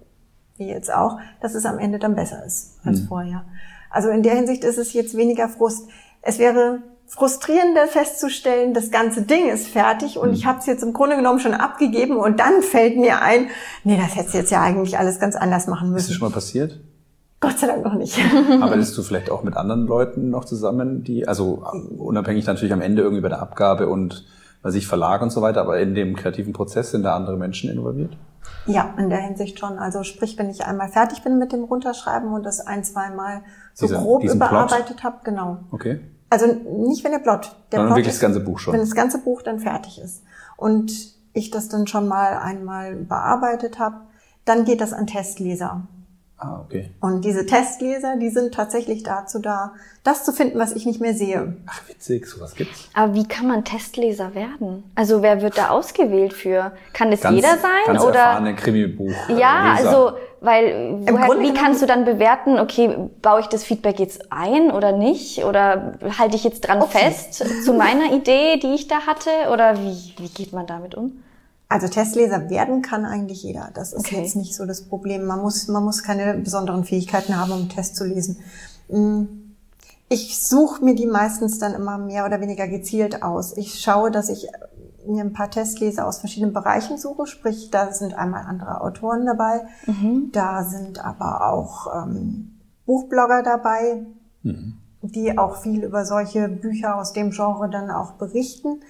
[SPEAKER 4] wie jetzt auch, dass es am Ende dann besser ist als
[SPEAKER 3] Mhm.
[SPEAKER 4] vorher. Also in der Hinsicht ist es jetzt weniger Frust. Es wäre frustrierender festzustellen, das ganze Ding ist fertig und ich habe es jetzt im Grunde genommen schon abgegeben und dann fällt mir ein, nee, das hättest du jetzt ja eigentlich alles ganz anders machen
[SPEAKER 3] Ist das
[SPEAKER 4] müssen.
[SPEAKER 3] schon mal passiert?
[SPEAKER 4] Gott sei Dank noch nicht.
[SPEAKER 3] Arbeitest du vielleicht auch mit anderen Leuten noch zusammen, die, also unabhängig natürlich am Ende irgendwie bei der Abgabe und weiß ich, Verlag und so weiter, aber in dem kreativen Prozess sind da andere Menschen involviert?
[SPEAKER 4] Ja, in der Hinsicht schon. Also sprich, wenn ich einmal fertig bin mit dem Runterschreiben und das ein, zwei Mal so
[SPEAKER 3] Dieser-
[SPEAKER 4] grob
[SPEAKER 3] diesen Plot?
[SPEAKER 4] überarbeitet habe, genau.
[SPEAKER 3] Okay.
[SPEAKER 4] Also nicht, wenn der Plot, der
[SPEAKER 3] Sondern
[SPEAKER 4] Plot
[SPEAKER 3] wirklich das ganze Buch schon.
[SPEAKER 4] Wenn das ganze Buch dann fertig ist und ich das dann schon mal einmal bearbeitet habe, dann geht das an Testleser.
[SPEAKER 3] Ah, okay.
[SPEAKER 4] Und diese Testleser, die sind tatsächlich dazu da, das zu finden, was ich nicht mehr sehe.
[SPEAKER 3] Ach, witzig, sowas gibt's.
[SPEAKER 1] Aber wie kann man Testleser werden? Also wer wird da ausgewählt für? Kann das
[SPEAKER 3] Ganz,
[SPEAKER 1] jeder sein
[SPEAKER 3] ganz
[SPEAKER 1] oder?
[SPEAKER 3] erfahrene Krimibuch. äh,
[SPEAKER 1] Ja,
[SPEAKER 3] Leser.
[SPEAKER 1] also, weil, woher,
[SPEAKER 4] Grunde
[SPEAKER 1] wie kannst du dann bewerten, okay, baue ich das Feedback jetzt ein oder nicht? Oder halte ich jetzt dran
[SPEAKER 4] Okay.
[SPEAKER 1] fest zu meiner Idee, die ich da hatte? Oder wie, wie geht man damit um?
[SPEAKER 4] Also Testleser werden kann eigentlich jeder. Das ist
[SPEAKER 1] Okay.
[SPEAKER 4] jetzt nicht so das Problem. Man muss, man muss keine besonderen Fähigkeiten haben, um Test zu lesen. Mm, Ich suche mir die meistens dann immer mehr oder weniger gezielt aus. Ich schaue, dass ich mir ein paar Testleser aus verschiedenen Bereichen suche. Sprich, da sind einmal andere Autoren dabei. Da sind aber auch ähm, Buchblogger dabei, die auch viel über solche Bücher aus dem Genre dann auch berichten.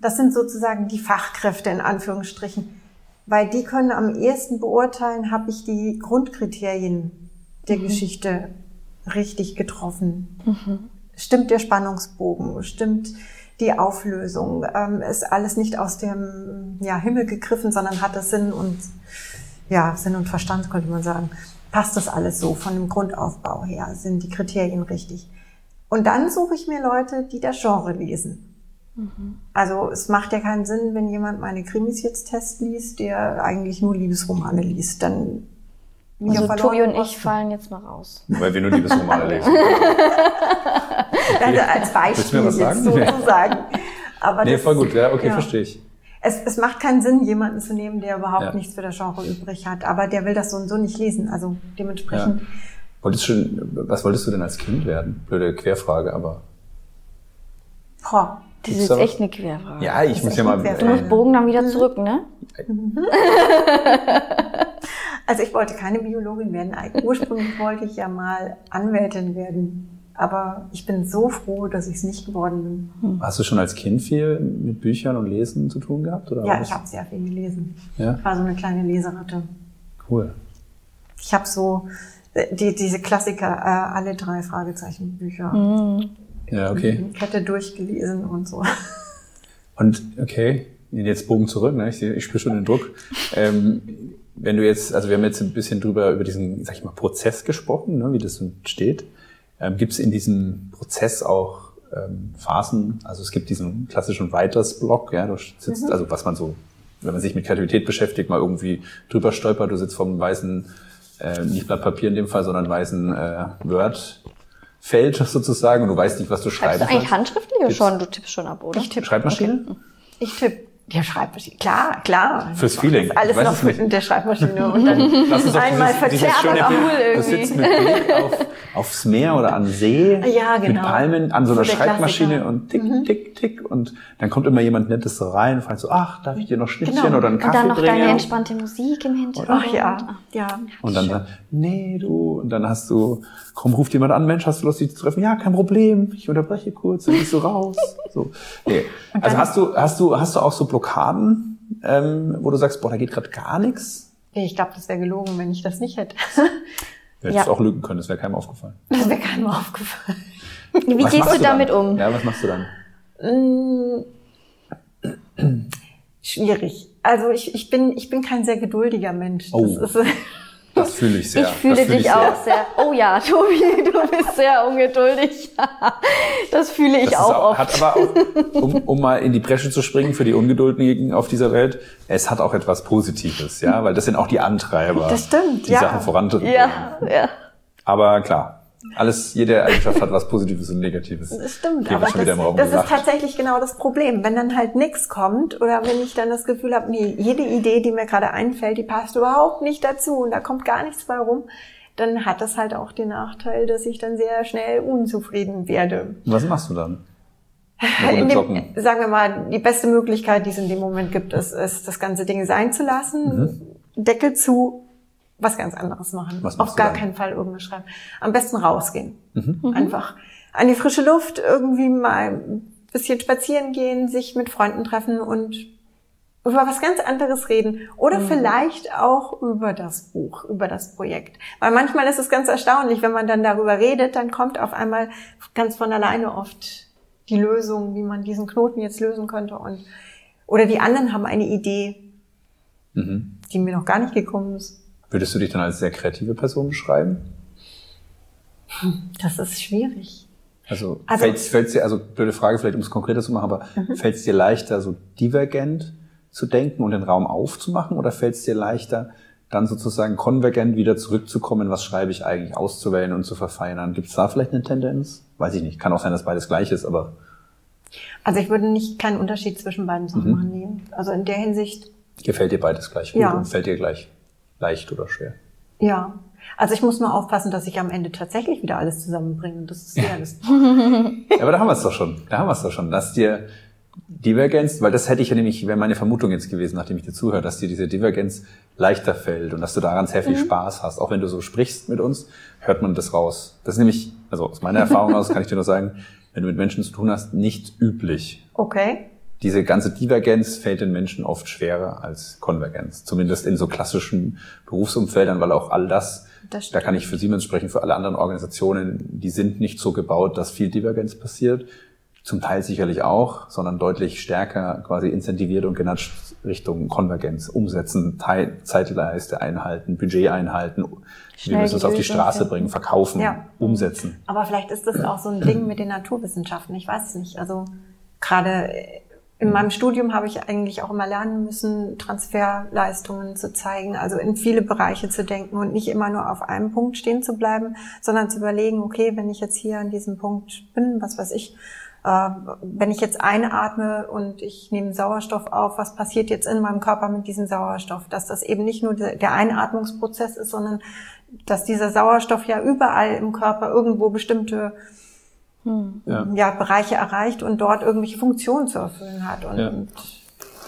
[SPEAKER 4] Das sind sozusagen die Fachkräfte in Anführungsstrichen, weil die können am ehesten beurteilen, habe ich die Grundkriterien der Geschichte richtig getroffen. Stimmt der Spannungsbogen? Stimmt die Auflösung? Ähm, ist alles nicht aus dem ja, Himmel gegriffen, sondern hat es Sinn und ja, Sinn und Verstand, könnte man sagen. Passt das alles so von dem Grundaufbau her? Sind die Kriterien richtig? Und dann suche ich mir Leute, die das Genre lesen. Also es macht ja keinen Sinn, wenn jemand meine Krimis jetzt test liest, der eigentlich nur Liebesromane liest. Dann
[SPEAKER 1] Also Tobi und ich fallen jetzt mal raus.
[SPEAKER 3] Weil wir nur Liebesromane lesen.
[SPEAKER 4] Also als
[SPEAKER 3] Willst du mir
[SPEAKER 4] Beispiel
[SPEAKER 3] was
[SPEAKER 4] jetzt
[SPEAKER 3] sagen?
[SPEAKER 4] sozusagen. Aber
[SPEAKER 3] Nee,
[SPEAKER 4] das-
[SPEAKER 3] voll gut, ja, okay,
[SPEAKER 4] ja.
[SPEAKER 3] verstehe ich.
[SPEAKER 4] Es, es macht keinen Sinn, jemanden zu nehmen, der überhaupt
[SPEAKER 3] Ja.
[SPEAKER 4] nichts für das Genre übrig hat. Aber der will das so und so nicht lesen. Also dementsprechend.
[SPEAKER 3] Wolltest du, was wolltest du denn als Kind werden? Blöde Querfrage, aber.
[SPEAKER 4] Boah,
[SPEAKER 1] Das ist echt eine Querfrage.
[SPEAKER 3] Ja, ich muss ja mal.
[SPEAKER 4] eine
[SPEAKER 1] Du musst Bogen dann wieder zurück, ne?
[SPEAKER 4] Also ich wollte keine Biologin werden. Ursprünglich wollte ich ja mal Anwältin werden. Aber ich bin so froh, dass ich es nicht geworden bin.
[SPEAKER 3] Hast du schon als Kind viel mit Büchern und Lesen zu tun gehabt? Oder
[SPEAKER 4] Ja,
[SPEAKER 3] was?
[SPEAKER 4] ich habe sehr viel gelesen.
[SPEAKER 3] Ja,
[SPEAKER 4] Ich war so eine kleine Leseratte.
[SPEAKER 3] cool.
[SPEAKER 4] Ich habe so äh, die, diese Klassiker, äh, alle drei Fragezeichen Bücher
[SPEAKER 3] Ja, okay.
[SPEAKER 4] in Kette durchgelesen und so.
[SPEAKER 3] Und okay, jetzt Bogen zurück, ne? ich, ich spüre schon den Druck. Ähm, wenn du jetzt, also wir haben jetzt ein bisschen drüber über diesen, sag ich mal, Prozess gesprochen, ne, wie das entsteht. Ähm, gibt es in diesem Prozess auch ähm, Phasen? Also es gibt diesen klassischen Writers Block, ja, du sitzt, also was man so, wenn man sich mit Kreativität beschäftigt, mal irgendwie drüber stolpert, du sitzt vom weißen, äh, nicht Blatt Papier in dem Fall, sondern weißen äh, Word-Feld sozusagen und du weißt nicht, was du schreiben
[SPEAKER 1] Schreibst du eigentlich handschriftlich oder schon? Du tippst schon ab, oder?
[SPEAKER 4] Ich tippe.
[SPEAKER 3] Schreibmaschine?
[SPEAKER 4] Ich tippe. Der Schreibmaschine. Klar, klar.
[SPEAKER 3] Fürs Feeling.
[SPEAKER 4] Das alles noch mit der Schreibmaschine und dann
[SPEAKER 3] Lass uns
[SPEAKER 4] einmal aber
[SPEAKER 3] Bild,
[SPEAKER 4] cool
[SPEAKER 3] du
[SPEAKER 4] irgendwie.
[SPEAKER 3] sitzt mit Blick auf, aufs Meer oder an See,
[SPEAKER 4] Ja,
[SPEAKER 3] mit
[SPEAKER 4] genau.
[SPEAKER 3] Palmen, an so einer Schreibmaschine
[SPEAKER 4] Klassiker.
[SPEAKER 3] und tick, tick, tick und dann kommt immer jemand Nettes so rein und fragt so, ach, darf ich dir noch Schnittchen
[SPEAKER 4] Genau.
[SPEAKER 3] oder einen
[SPEAKER 1] Und
[SPEAKER 3] Kaffee
[SPEAKER 1] dann noch
[SPEAKER 3] bringen?
[SPEAKER 1] deine entspannte Musik im Hintergrund.
[SPEAKER 4] Ach ja, ja.
[SPEAKER 3] und dann, sagt, nee, du, und dann hast du, komm, ruft jemand an, Mensch, hast du Lust, dich zu treffen? Ja, kein Problem, ich unterbreche kurz, dann gehst du raus. So. Nee. Also hast du, hast du, hast du auch so Blockaden, ähm, wo du sagst, boah, da geht gerade gar nichts?
[SPEAKER 4] Ich glaube, das wäre gelogen, wenn ich das nicht hätte.
[SPEAKER 3] Du hättest
[SPEAKER 1] Ja.
[SPEAKER 3] auch lügen können, das wäre keinem aufgefallen.
[SPEAKER 4] Das wäre keinem aufgefallen.
[SPEAKER 1] Wie
[SPEAKER 3] Was
[SPEAKER 1] gehst du damit
[SPEAKER 3] dann?
[SPEAKER 1] um?
[SPEAKER 3] Ja, was machst du dann?
[SPEAKER 4] Mm, Schwierig. Also ich, ich bin ich bin kein sehr geduldiger Mensch.
[SPEAKER 3] Oh.
[SPEAKER 4] Das ist,
[SPEAKER 3] Das fühle ich sehr.
[SPEAKER 1] Ich fühle
[SPEAKER 3] fühl
[SPEAKER 1] dich
[SPEAKER 3] ich
[SPEAKER 1] auch
[SPEAKER 3] sehr.
[SPEAKER 1] sehr. Oh ja, Tobi, du bist sehr ungeduldig. Das fühle ich
[SPEAKER 3] Das
[SPEAKER 1] auch
[SPEAKER 3] auch,
[SPEAKER 1] oft.
[SPEAKER 3] hat aber auch, um, um mal in die Bresche zu springen für die Ungeduldigen auf dieser Welt, es hat auch etwas Positives, ja, weil das sind auch die Antreiber,
[SPEAKER 4] Das stimmt,
[SPEAKER 3] die
[SPEAKER 4] ja.
[SPEAKER 3] Sachen voranzubringen.
[SPEAKER 1] ja, ja.
[SPEAKER 3] Aber klar, alles, jede Eigenschaft hat was Positives und Negatives.
[SPEAKER 4] Das stimmt,
[SPEAKER 3] Hier
[SPEAKER 4] aber das, das ist tatsächlich genau das Problem. Wenn dann halt nichts kommt oder wenn ich dann das Gefühl habe, nee, jede Idee, die mir gerade einfällt, die passt überhaupt nicht dazu und da kommt gar nichts bei rum, dann hat das halt auch den Nachteil, dass ich dann sehr schnell unzufrieden werde.
[SPEAKER 3] Was machst du dann?
[SPEAKER 4] Dem, sagen wir mal, die beste Möglichkeit, die es in dem Moment gibt, ist, ist das ganze Ding sein zu lassen, Deckel zu, was ganz anderes machen.
[SPEAKER 3] Mhm. Was
[SPEAKER 4] Auf gar
[SPEAKER 3] dann?
[SPEAKER 4] keinen Fall irgendwas schreiben. Am besten rausgehen.
[SPEAKER 3] Mhm.
[SPEAKER 4] Einfach an die frische Luft, irgendwie mal ein bisschen spazieren gehen, sich mit Freunden treffen und über was ganz anderes reden. Oder
[SPEAKER 3] Mhm.
[SPEAKER 4] vielleicht auch über das Buch, über das Projekt. Weil manchmal ist es ganz erstaunlich, wenn man dann darüber redet, dann kommt auf einmal ganz von alleine oft die Lösung, wie man diesen Knoten jetzt lösen könnte. Und, oder die anderen haben eine Idee,
[SPEAKER 3] Mhm.
[SPEAKER 4] die mir noch gar nicht gekommen ist.
[SPEAKER 3] Würdest du dich dann als sehr kreative Person beschreiben?
[SPEAKER 4] Das ist schwierig.
[SPEAKER 3] Also,
[SPEAKER 4] Also-
[SPEAKER 3] fällt's dir, also blöde Frage vielleicht, um es konkreter zu machen, aber
[SPEAKER 4] Mhm.
[SPEAKER 3] fällt es dir leichter, so divergent zu denken und den Raum aufzumachen oder fällt es dir leichter, dann sozusagen konvergent wieder zurückzukommen, was schreibe ich eigentlich, auszuwählen und zu verfeinern? Gibt es da vielleicht eine Tendenz? Weiß ich nicht. Kann auch sein, dass beides gleich ist, aber
[SPEAKER 4] Also ich würde nicht keinen Unterschied zwischen beiden Sachen
[SPEAKER 3] Mhm.
[SPEAKER 4] machen nehmen. Also in der Hinsicht,
[SPEAKER 3] gefällt dir beides gleich gut
[SPEAKER 4] Ja.
[SPEAKER 3] und fällt dir gleich leicht oder schwer?
[SPEAKER 4] ja. Also ich muss nur aufpassen, dass ich am Ende tatsächlich wieder alles zusammenbringe. Das ist ja das.
[SPEAKER 3] Ja, aber da haben wir es doch schon. Da haben wir es doch schon. Dass dir Divergenz, weil das hätte ich ja nämlich, wäre meine Vermutung jetzt gewesen, nachdem ich dir zuhöre, dass dir diese Divergenz leichter fällt und dass du daran sehr viel Spaß hast. Auch wenn du so sprichst mit uns, hört man das raus. Das ist nämlich, also aus meiner Erfahrung aus kann ich dir nur sagen, wenn du mit Menschen zu tun hast, nicht üblich.
[SPEAKER 4] Okay.
[SPEAKER 3] Diese ganze Divergenz fällt den Menschen oft schwerer als Konvergenz. Zumindest in so klassischen Berufsumfeldern, weil auch all das,
[SPEAKER 4] Das
[SPEAKER 3] da kann ich für Siemens sprechen, für alle anderen Organisationen, die sind nicht so gebaut, dass viel Divergenz passiert. Zum Teil sicherlich auch, sondern deutlich stärker quasi incentiviert und genatscht Richtung Konvergenz, umsetzen, Teil, Zeitleiste einhalten, Budget einhalten. Wir müssen es auf die Straße
[SPEAKER 1] finden.
[SPEAKER 3] bringen, verkaufen,
[SPEAKER 4] Ja.
[SPEAKER 3] umsetzen.
[SPEAKER 4] Aber vielleicht ist das auch so ein Ding mit den Naturwissenschaften. Ich weiß es nicht. Also gerade in meinem Studium habe ich eigentlich auch immer lernen müssen, Transferleistungen zu zeigen, also in viele Bereiche zu denken und nicht immer nur auf einem Punkt stehen zu bleiben, sondern zu überlegen, okay, wenn ich jetzt hier an diesem Punkt bin, was weiß ich, äh, wenn ich jetzt einatme und ich nehme Sauerstoff auf, was passiert jetzt in meinem Körper mit diesem Sauerstoff? Dass das eben nicht nur der Einatmungsprozess ist, sondern dass dieser Sauerstoff ja überall im Körper irgendwo bestimmte
[SPEAKER 3] Ja.
[SPEAKER 4] ja, Bereiche erreicht und dort irgendwelche Funktionen zu erfüllen hat. Und
[SPEAKER 3] Ja.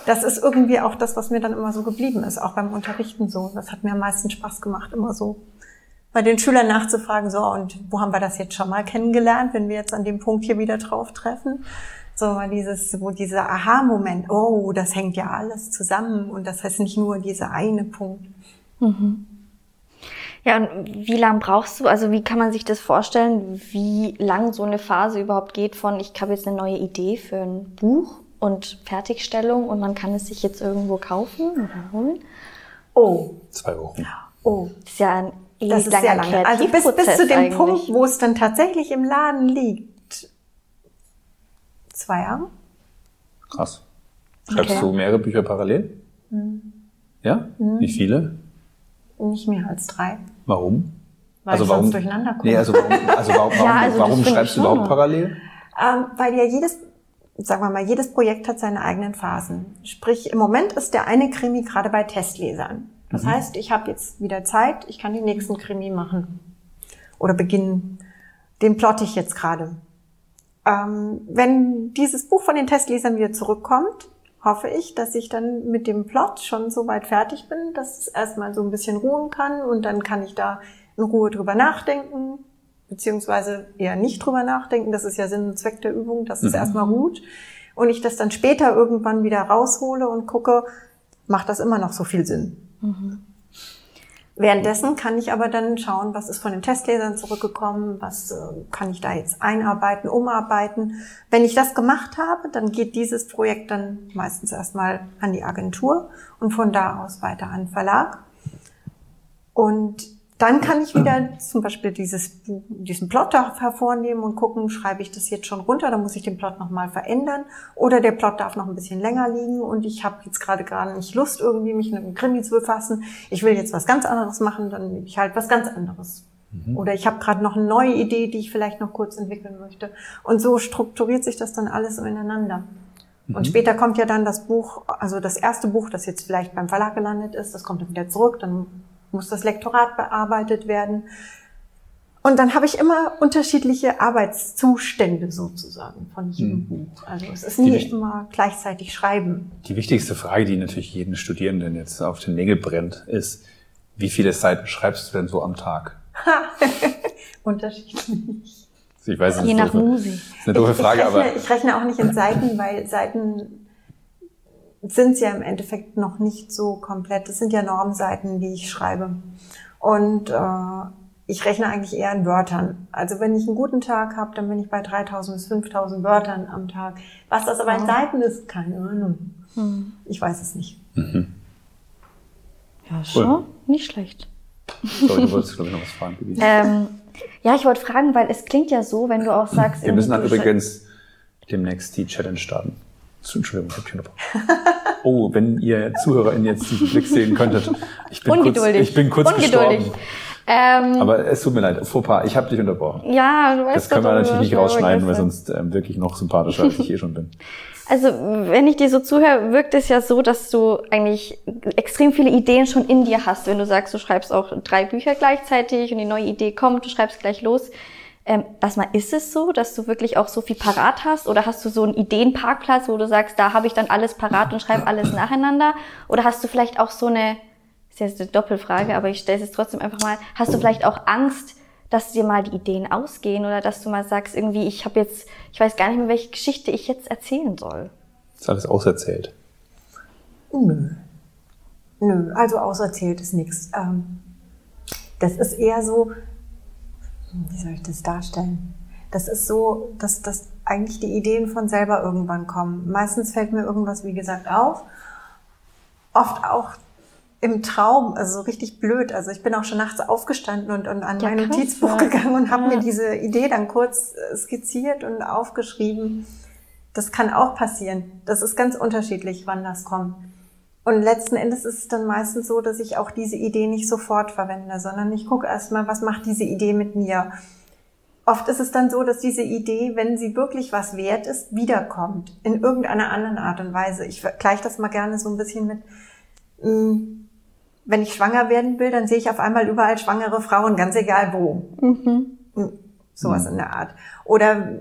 [SPEAKER 4] das ist irgendwie auch das, was mir dann immer so geblieben ist, auch beim Unterrichten so. Das hat mir am meisten Spaß gemacht, immer so bei den Schülern nachzufragen, so, und wo haben wir das jetzt schon mal kennengelernt, wenn wir jetzt an dem Punkt hier wieder drauf treffen? So mal dieses, wo dieser Aha-Moment, oh, das hängt ja alles zusammen und das heißt nicht nur dieser eine Punkt.
[SPEAKER 1] Ja, und wie lang brauchst du, also wie kann man sich das vorstellen, wie lang so eine Phase überhaupt geht von, ich habe jetzt eine neue Idee für ein Buch und Fertigstellung und man kann es sich jetzt irgendwo kaufen oder holen?
[SPEAKER 4] Oh,
[SPEAKER 3] Zwei Wochen.
[SPEAKER 4] oh,
[SPEAKER 1] Das ist ja ein
[SPEAKER 4] Das ist
[SPEAKER 1] langer
[SPEAKER 4] sehr lange. Also bis, bis zu dem
[SPEAKER 1] eigentlich.
[SPEAKER 4] Punkt, wo es dann tatsächlich im Laden liegt. Zwei Jahre?
[SPEAKER 3] Krass. Schreibst
[SPEAKER 1] Okay.
[SPEAKER 3] du mehrere Bücher parallel? Ja? Wie viele?
[SPEAKER 4] Nicht mehr als drei.
[SPEAKER 3] Warum?
[SPEAKER 4] Weil ich sonst durcheinander komme.
[SPEAKER 3] Nee, also warum, also warum, warum,
[SPEAKER 1] Ja, also
[SPEAKER 3] warum schreibst du überhaupt parallel?
[SPEAKER 4] Ähm, weil ja jedes, sagen wir mal, jedes Projekt hat seine eigenen Phasen. Sprich, im Moment ist der eine Krimi gerade bei Testlesern. Das
[SPEAKER 3] Mhm.
[SPEAKER 4] heißt, ich habe jetzt wieder Zeit, ich kann den nächsten Krimi machen. Oder beginnen. Den plotte ich jetzt gerade. Ähm, wenn dieses Buch von den Testlesern wieder zurückkommt, hoffe ich, dass ich dann mit dem Plot schon so weit fertig bin, dass es erstmal so ein bisschen ruhen kann und dann kann ich da in Ruhe drüber nachdenken, beziehungsweise eher nicht drüber nachdenken. Das ist ja Sinn und Zweck der Übung, dass es
[SPEAKER 3] Mhm.
[SPEAKER 4] erstmal ruht und ich das dann später irgendwann wieder raushole und gucke, macht das immer noch so viel Sinn? Währenddessen kann ich aber dann schauen, was ist von den Testlesern zurückgekommen, was äh, kann ich da jetzt einarbeiten, umarbeiten. Wenn ich das gemacht habe, dann geht dieses Projekt dann meistens erstmal an die Agentur und von da aus weiter an Verlag. Und dann kann ich wieder zum Beispiel dieses, diesen Plot da hervornehmen und gucken, schreibe ich das jetzt schon runter, dann muss ich den Plot nochmal verändern. Oder der Plot darf noch ein bisschen länger liegen und ich habe jetzt gerade gar nicht Lust, irgendwie mich mit einem Krimi zu befassen. Ich will jetzt was ganz anderes machen, dann nehme ich halt was ganz anderes. Mhm. Oder ich habe gerade noch eine neue Idee, die ich vielleicht noch kurz entwickeln möchte. Und so strukturiert sich das dann alles so ineinander. Mhm. Und später kommt ja dann das Buch, also das erste Buch, das jetzt vielleicht beim Verlag gelandet ist, das kommt dann wieder zurück, dann muss das Lektorat bearbeitet werden. Und dann habe ich immer unterschiedliche Arbeitszustände sozusagen von jedem hm. Buch. Also es ist nicht immer gleichzeitig schreiben.
[SPEAKER 3] Die wichtigste Frage, die natürlich jeden Studierenden jetzt auf den Nägel brennt, ist, wie viele Seiten schreibst du denn so am Tag?
[SPEAKER 4] Unterschiedlich.
[SPEAKER 3] Ich weiß
[SPEAKER 1] nicht, Je nach Musik.
[SPEAKER 3] Das ist eine doofe Frage,
[SPEAKER 4] ich,
[SPEAKER 3] ich rechne,
[SPEAKER 4] aber. Ich rechne auch nicht in Seiten, weil Seiten sind ja im Endeffekt noch nicht so komplett. Das sind ja Normseiten, die ich schreibe. Und äh, ich rechne eigentlich eher in Wörtern. Also wenn ich einen guten Tag habe, dann bin ich bei 3000 bis 5000 Wörtern am Tag. Was das aber in Seiten ist, keine Ahnung. Hm. Ich weiß es nicht. Mhm.
[SPEAKER 1] Ja, schon. Cool. Nicht schlecht.
[SPEAKER 3] Sorry, du wolltest, glaube ich, noch was fragen.
[SPEAKER 1] Ähm, ja, ich wollte fragen, weil es klingt ja so, wenn du auch sagst...
[SPEAKER 3] Wir müssen dann übrigens demnächst die Challenge starten. Entschuldigung, ich habe hier noch. Oh, wenn ihr ZuhörerInnen jetzt diesen Blick sehen könntet. Ich bin
[SPEAKER 1] Ungeduldig.
[SPEAKER 3] kurz, ich bin kurz
[SPEAKER 1] Ungeduldig.
[SPEAKER 3] gestorben. Ähm, Aber es tut mir leid, Fauxpas, ich habe dich unterbrochen.
[SPEAKER 1] Ja, du weißt
[SPEAKER 3] Das können wir natürlich nicht rausschneiden, weil sonst ähm, wirklich noch sympathischer, als ich eh schon bin.
[SPEAKER 1] Also, wenn ich dir so zuhöre, wirkt es ja so, dass du eigentlich extrem viele Ideen schon in dir hast. Wenn du sagst, du schreibst auch drei Bücher gleichzeitig und die neue Idee kommt, du schreibst gleich los. Ähm, erstmal, ist es so, dass du wirklich auch so viel parat hast? Oder hast du so einen Ideenparkplatz, wo du sagst, da habe ich dann alles parat und schreibe alles nacheinander? Oder hast du vielleicht auch so eine, ist jetzt eine Doppelfrage, aber ich stelle es jetzt trotzdem einfach mal, hast du vielleicht auch Angst, dass dir mal die Ideen ausgehen oder dass du mal sagst, irgendwie, ich habe jetzt, ich weiß gar nicht mehr, welche Geschichte ich jetzt erzählen soll?
[SPEAKER 3] Ist alles auserzählt?
[SPEAKER 4] Nö. Nö, also auserzählt ist nichts. Ähm, das ist eher so, wie soll ich das darstellen? Das ist so, dass, dass eigentlich die Ideen von selber irgendwann kommen. Meistens fällt mir irgendwas, wie gesagt, auf. Oft auch im Traum, also so richtig blöd. Also ich bin auch schon nachts aufgestanden und, und an ja, mein Notizbuch gegangen und habe ja. mir diese Idee dann kurz äh, skizziert und aufgeschrieben. Das kann auch passieren. Das ist ganz unterschiedlich, wann das kommt. Und letzten Endes ist es dann meistens so, dass ich auch diese Idee nicht sofort verwende, sondern ich gucke erstmal, was macht diese Idee mit mir. Oft ist es dann so, dass diese Idee, wenn sie wirklich was wert ist, wiederkommt. In irgendeiner anderen Art und Weise. Ich vergleiche das mal gerne so ein bisschen mit, mm, wenn ich schwanger werden will, dann sehe ich auf einmal überall schwangere Frauen, ganz egal wo. Mhm. Mm, sowas mhm. in der Art. Oder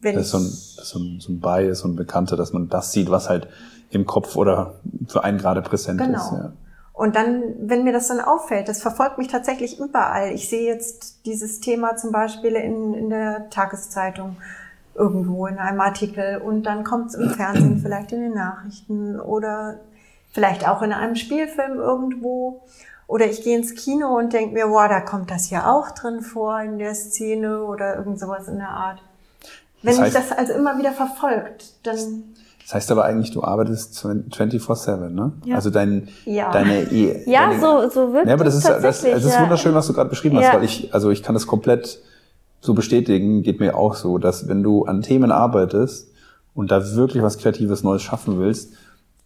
[SPEAKER 4] wenn
[SPEAKER 3] das ist so ein, das ist so ein, so ein Bias, so ein Bekannter, dass man das sieht, was halt im Kopf oder für einen gerade präsent
[SPEAKER 4] genau.
[SPEAKER 3] ist. Ja.
[SPEAKER 4] Und dann, wenn mir das dann auffällt, das verfolgt mich tatsächlich überall. Ich sehe jetzt dieses Thema zum Beispiel in, in der Tageszeitung irgendwo in einem Artikel und dann kommt es im Fernsehen, vielleicht in den Nachrichten oder vielleicht auch in einem Spielfilm irgendwo. Oder ich gehe ins Kino und denke mir, wow, da kommt das ja auch drin vor in der Szene oder irgend sowas in der Art. Wenn das heißt, mich das also immer wieder verfolgt, dann
[SPEAKER 3] das heißt aber eigentlich, du arbeitest 24-7, ne?
[SPEAKER 1] Ja.
[SPEAKER 3] Also dein,
[SPEAKER 1] ja.
[SPEAKER 3] deine,
[SPEAKER 1] ja,
[SPEAKER 3] deine,
[SPEAKER 1] so, so wird
[SPEAKER 3] ja, aber das ist, das, das ist
[SPEAKER 1] ja.
[SPEAKER 3] wunderschön, was du gerade beschrieben hast, weil ich, also ich kann das komplett so bestätigen, geht mir auch so, dass wenn du an Themen arbeitest und da wirklich was Kreatives Neues schaffen willst,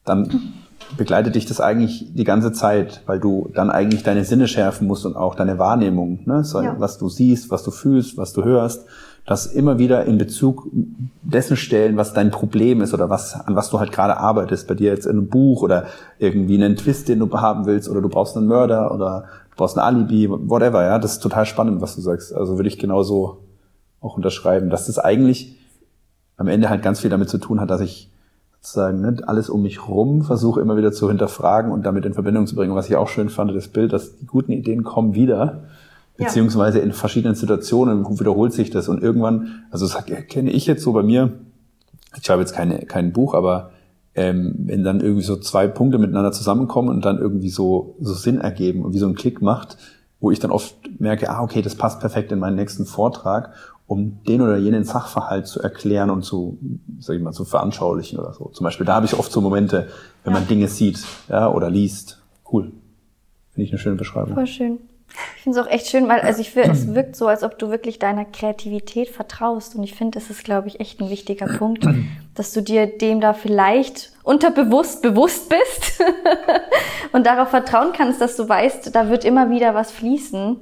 [SPEAKER 3] dann begleitet dich das eigentlich die ganze Zeit, weil du dann eigentlich deine Sinne schärfen musst und auch deine Wahrnehmung, ne? So, was du siehst, was du fühlst, was du hörst das immer wieder in Bezug dessen stellen, was dein Problem ist oder was, an was du halt gerade arbeitest. Bei dir jetzt in einem Buch oder irgendwie einen Twist, den du haben willst oder du brauchst einen Mörder oder du brauchst ein Alibi, whatever, ja. Das ist total spannend, was du sagst. Also würde ich genauso auch unterschreiben, dass das eigentlich am Ende halt ganz viel damit zu tun hat, dass ich sozusagen ne, alles um mich rum versuche immer wieder zu hinterfragen und damit in Verbindung zu bringen. Was ich auch schön fand, das Bild, dass die guten Ideen kommen wieder beziehungsweise in verschiedenen Situationen wiederholt sich das und irgendwann, also das kenne ich jetzt so bei mir, ich schreibe jetzt keine, kein Buch, aber ähm, wenn dann irgendwie so zwei Punkte miteinander zusammenkommen und dann irgendwie so, so Sinn ergeben und wie so ein Klick macht, wo ich dann oft merke, ah, okay, das passt perfekt in meinen nächsten Vortrag, um den oder jenen Sachverhalt zu erklären und zu, sag ich mal, zu veranschaulichen oder so. Zum Beispiel, da habe ich oft so Momente, wenn man Dinge sieht, ja, oder liest. Cool. Finde ich eine schöne Beschreibung.
[SPEAKER 1] Voll schön. Ich finde es auch echt schön, weil also ich finde, es wirkt so, als ob du wirklich deiner Kreativität vertraust. Und ich finde, das ist, glaube ich, echt ein wichtiger Punkt, dass du dir dem da vielleicht unterbewusst bewusst bist und darauf vertrauen kannst, dass du weißt, da wird immer wieder was fließen,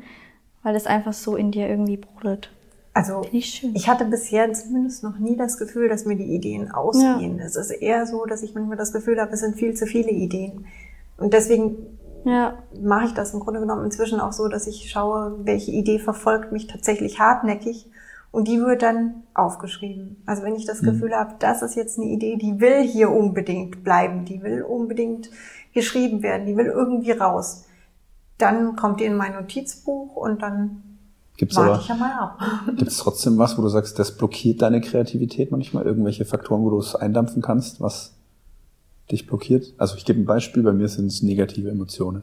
[SPEAKER 1] weil es einfach so in dir irgendwie brodelt.
[SPEAKER 4] Also
[SPEAKER 1] ich schön.
[SPEAKER 4] ich hatte bisher zumindest noch nie das Gefühl, dass mir die Ideen ausgehen. Es ist eher so, dass ich manchmal das Gefühl habe, es sind viel zu viele Ideen. Und deswegen
[SPEAKER 1] Ja,
[SPEAKER 4] mache ich das im Grunde genommen inzwischen auch so, dass ich schaue, welche Idee verfolgt mich tatsächlich hartnäckig und die wird dann aufgeschrieben. Also wenn ich das Gefühl habe, das ist jetzt eine Idee, die will hier unbedingt bleiben, die will unbedingt geschrieben werden, die will irgendwie raus, dann kommt die in mein Notizbuch und dann
[SPEAKER 3] Gibt's
[SPEAKER 4] warte
[SPEAKER 3] aber,
[SPEAKER 4] ich ja mal ab.
[SPEAKER 3] gibt's trotzdem was, wo du sagst, das blockiert deine Kreativität manchmal? Irgendwelche Faktoren, wo du es eindampfen kannst, was dich blockiert? Also ich gebe ein Beispiel, bei mir sind es negative Emotionen.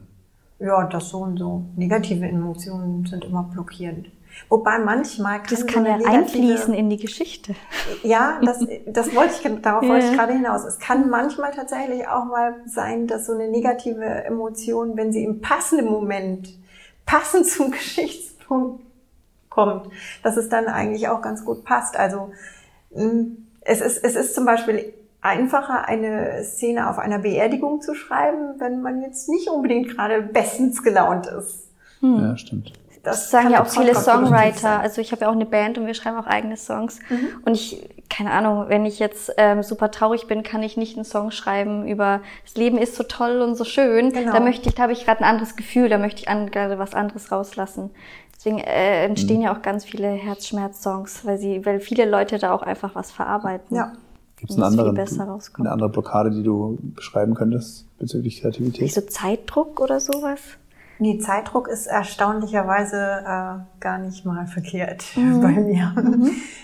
[SPEAKER 4] Ja, das so und so. Negative Emotionen sind immer blockierend. Wobei manchmal kann
[SPEAKER 1] das
[SPEAKER 4] so
[SPEAKER 1] kann ja
[SPEAKER 4] eine negative-
[SPEAKER 1] einfließen in die Geschichte.
[SPEAKER 4] Ja, das, das wollte ich, darauf wollte ich
[SPEAKER 1] Ja.
[SPEAKER 4] gerade hinaus. Es kann manchmal tatsächlich auch mal sein, dass so eine negative Emotion, wenn sie im passenden Moment passend zum Geschichtspunkt kommt, dass es dann eigentlich auch ganz gut passt. Also mh, es ist, es ist zum Beispiel einfacher, eine Szene auf einer Beerdigung zu schreiben, wenn man jetzt nicht unbedingt gerade bestens gelaunt ist.
[SPEAKER 3] Ja, stimmt.
[SPEAKER 1] Das sagen
[SPEAKER 4] kann
[SPEAKER 1] ja auch viele Songwriter. Also ich habe ja auch eine Band und wir schreiben auch eigene Songs.
[SPEAKER 4] Mhm.
[SPEAKER 1] Und ich, keine Ahnung, wenn ich jetzt ähm, super traurig bin, kann ich nicht einen Song schreiben über das Leben ist so toll und so schön.
[SPEAKER 4] Genau.
[SPEAKER 1] Da möchte ich, da habe ich gerade ein anderes Gefühl, da möchte ich an, gerade was anderes rauslassen. Deswegen äh, entstehen
[SPEAKER 4] Mhm.
[SPEAKER 1] ja auch ganz viele Herzschmerz-Songs, weil sie, weil viele Leute da auch einfach was verarbeiten.
[SPEAKER 4] Ja.
[SPEAKER 3] Gibt es eine andere, Blockade, die du beschreiben könntest bezüglich Kreativität?
[SPEAKER 1] Nicht so Zeitdruck oder sowas?
[SPEAKER 4] Nee, Zeitdruck ist erstaunlicherweise äh, gar nicht mal verkehrt bei mir.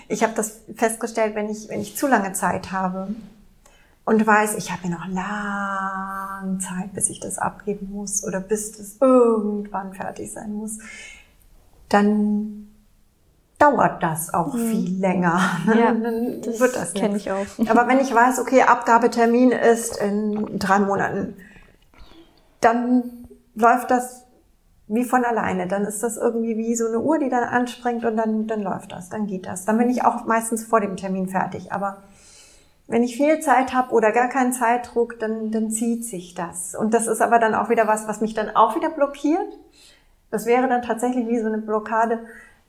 [SPEAKER 4] Ich habe das festgestellt, wenn ich, wenn ich zu lange Zeit habe und weiß, ich habe ja noch lange Zeit, bis ich das abgeben muss oder bis das irgendwann fertig sein muss, dann dauert das auch viel länger.
[SPEAKER 1] Ja,
[SPEAKER 4] dann
[SPEAKER 1] das
[SPEAKER 4] wird das
[SPEAKER 1] kenn
[SPEAKER 4] nichts.
[SPEAKER 1] ich auch.
[SPEAKER 4] Aber wenn ich weiß, okay, Abgabetermin ist in drei Monaten, dann läuft das wie von alleine. Dann ist das irgendwie wie so eine Uhr, die dann anspringt und dann, dann läuft das, dann geht das. Dann bin ich auch meistens vor dem Termin fertig. Aber wenn ich viel Zeit habe oder gar keinen Zeitdruck, dann, dann zieht sich das. Und das ist aber dann auch wieder was, was mich dann auch wieder blockiert. Das wäre dann tatsächlich wie so eine Blockade,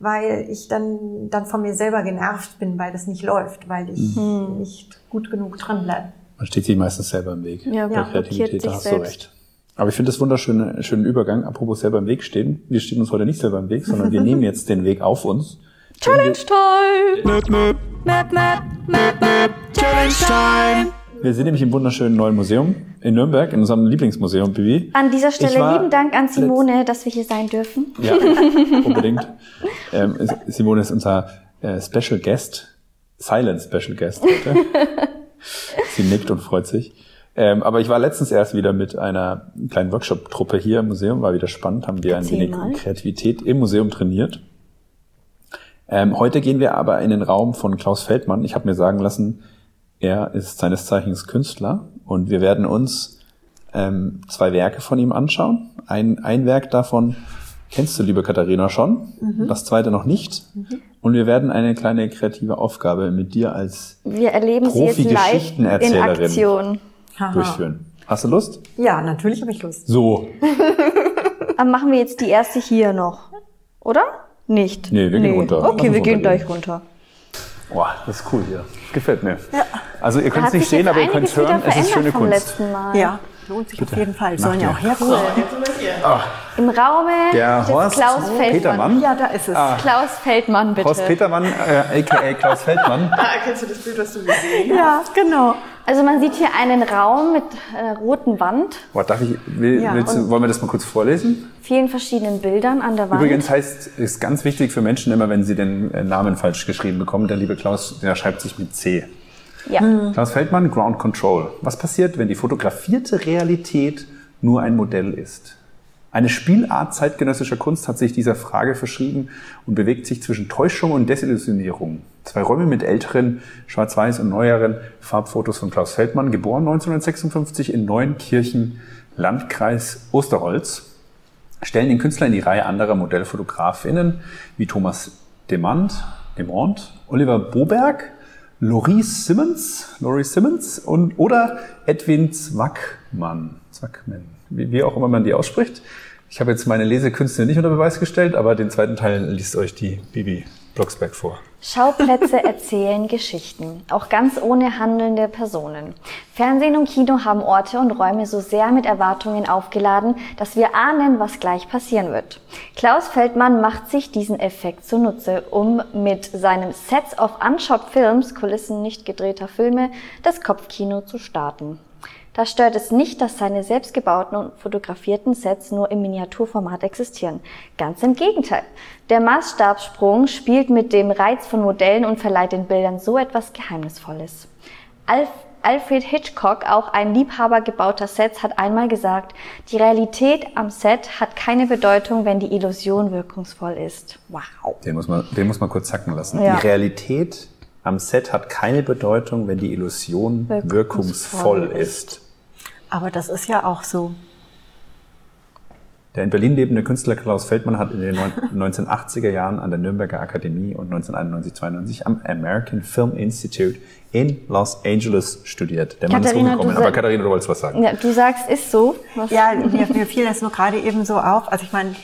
[SPEAKER 4] weil ich dann, dann von mir selber genervt bin, weil das nicht läuft, weil ich nicht gut genug dran bleibe.
[SPEAKER 3] Man steht sich meistens selber im Weg.
[SPEAKER 1] Ja,
[SPEAKER 3] bei
[SPEAKER 1] ja,
[SPEAKER 3] Kreativität, da
[SPEAKER 1] sich
[SPEAKER 3] hast du
[SPEAKER 1] selbst.
[SPEAKER 3] recht. Aber ich finde das wunderschönen schönen Übergang, apropos selber im Weg stehen. Wir stehen uns heute nicht selber im Weg, sondern wir nehmen jetzt den Weg auf uns.
[SPEAKER 1] Challenge Time!
[SPEAKER 2] Möp.
[SPEAKER 1] Map, map, map, map.
[SPEAKER 2] Challenge Time!
[SPEAKER 3] Wir sind nämlich im wunderschönen neuen Museum in Nürnberg, in unserem Lieblingsmuseum, Bibi.
[SPEAKER 1] An dieser Stelle lieben Dank an Simone, dass wir hier sein dürfen.
[SPEAKER 3] Ja, unbedingt. Ähm, Simone ist unser äh, Special Guest, Silent Special Guest heute. Sie nickt und freut sich. Ähm, aber ich war letztens erst wieder mit einer kleinen Workshop-Truppe hier im Museum, war wieder spannend, haben wir ein wenig
[SPEAKER 1] mal.
[SPEAKER 3] Kreativität im Museum trainiert. Ähm, heute gehen wir aber in den Raum von Klaus Feldmann. Ich habe mir sagen lassen, er ist seines Zeichens Künstler und wir werden uns ähm, zwei Werke von ihm anschauen. Ein, ein Werk davon kennst du, liebe Katharina, schon, das zweite noch nicht. Und wir werden eine kleine kreative Aufgabe mit dir als
[SPEAKER 1] Wir erleben sie jetzt live in
[SPEAKER 3] Profi-Geschichtenerzählerin.
[SPEAKER 1] Aktion.
[SPEAKER 4] Haha.
[SPEAKER 3] durchführen. Hast du Lust?
[SPEAKER 4] Ja, natürlich habe ich Lust.
[SPEAKER 3] So.
[SPEAKER 1] Aber machen wir jetzt die erste hier noch, oder? Nicht?
[SPEAKER 3] Nee, wir gehen runter. Lass
[SPEAKER 1] Okay,
[SPEAKER 3] uns
[SPEAKER 1] wir gehen gleich runter.
[SPEAKER 3] Boah, das ist cool hier. Gefällt mir. Also ihr könnt es nicht sehen, aber ihr könnt es hören. Es ist schöne Kunst.
[SPEAKER 1] letzten Mal.
[SPEAKER 4] Ja, lohnt sich auf jeden Fall. Sollen ja auch herkommen.
[SPEAKER 1] Im Raume
[SPEAKER 3] Der Horst
[SPEAKER 1] Klaus Feldmann.
[SPEAKER 3] Petermann.
[SPEAKER 4] Ja, da ist es.
[SPEAKER 1] Klaus Feldmann, bitte.
[SPEAKER 3] Horst Petermann, äh, aka Klaus Feldmann.
[SPEAKER 6] Kennst du das Bild, was du gesehen
[SPEAKER 4] Ja, genau.
[SPEAKER 1] Also man sieht hier einen Raum mit einer roten Wand,
[SPEAKER 3] Boah, darf ich, will,
[SPEAKER 4] Ja,
[SPEAKER 3] willst du, wollen wir das mal kurz vorlesen?
[SPEAKER 1] vielen verschiedenen Bildern an der Wand.
[SPEAKER 3] Übrigens heißt, ist ganz wichtig für Menschen immer, wenn sie den äh, Namen falsch geschrieben bekommen, der liebe Klaus, der schreibt sich mit C.
[SPEAKER 1] Ja.
[SPEAKER 3] Klaus Feldmann, Ground Control. Was passiert, wenn die fotografierte Realität nur ein Modell ist? Eine Spielart zeitgenössischer Kunst hat sich dieser Frage verschrieben und bewegt sich zwischen Täuschung und Desillusionierung. Zwei Räume mit älteren, schwarz-weiß und neueren Farbfotos von Klaus Feldmann, geboren 1956 in Neunkirchen, Landkreis Osterholz, stellen den Künstler in die Reihe anderer Modellfotografinnen wie Thomas Demand, Demont, Oliver Boberg, Laurie Simmons, Laurie Simmons und, oder Edwin Zwackmann, Zwackmann, wie, wie auch immer man die ausspricht. Ich habe jetzt meine Lesekünste nicht unter Beweis gestellt, aber den zweiten Teil liest euch die Bibi Blocksberg vor.
[SPEAKER 1] Schauplätze erzählen Geschichten, auch ganz ohne handelnde Personen. Fernsehen und Kino haben Orte und Räume so sehr mit Erwartungen aufgeladen, dass wir ahnen, was gleich passieren wird. Klaus Feldmann macht sich diesen Effekt zunutze, um mit seinem Sets of Unshot Films, Kulissen nicht gedrehter Filme, das Kopfkino zu starten. Da stört es nicht, dass seine selbstgebauten und fotografierten Sets nur im Miniaturformat existieren. Ganz im Gegenteil. Der Maßstabssprung spielt mit dem Reiz von Modellen und verleiht den Bildern so etwas Geheimnisvolles. Alf Alfred Hitchcock, auch ein Liebhaber gebauter Sets, hat einmal gesagt, die Realität am Set hat keine Bedeutung, wenn die Illusion wirkungsvoll ist. Wow.
[SPEAKER 3] Den muss man, den muss man kurz sacken lassen.
[SPEAKER 1] Ja.
[SPEAKER 3] Die Realität am Set hat keine Bedeutung, wenn die Illusion
[SPEAKER 1] Wirkungsvoll
[SPEAKER 3] wirkungsvoll
[SPEAKER 1] ist.
[SPEAKER 3] ist.
[SPEAKER 4] Aber das ist ja auch so.
[SPEAKER 3] Der in Berlin lebende Künstler Klaus Feldmann hat in den neun- 1980er Jahren an der Nürnberger Akademie und 1991-92 am American Film Institute in Los Angeles studiert. Der Mann
[SPEAKER 1] Katharina,
[SPEAKER 3] ist rumgekommen. Aber Katharina, du wolltest was sagen.
[SPEAKER 1] Ja, du sagst, ist so. Was?
[SPEAKER 4] Ja, mir, mir fiel das nur gerade eben so auf. Also ich meine,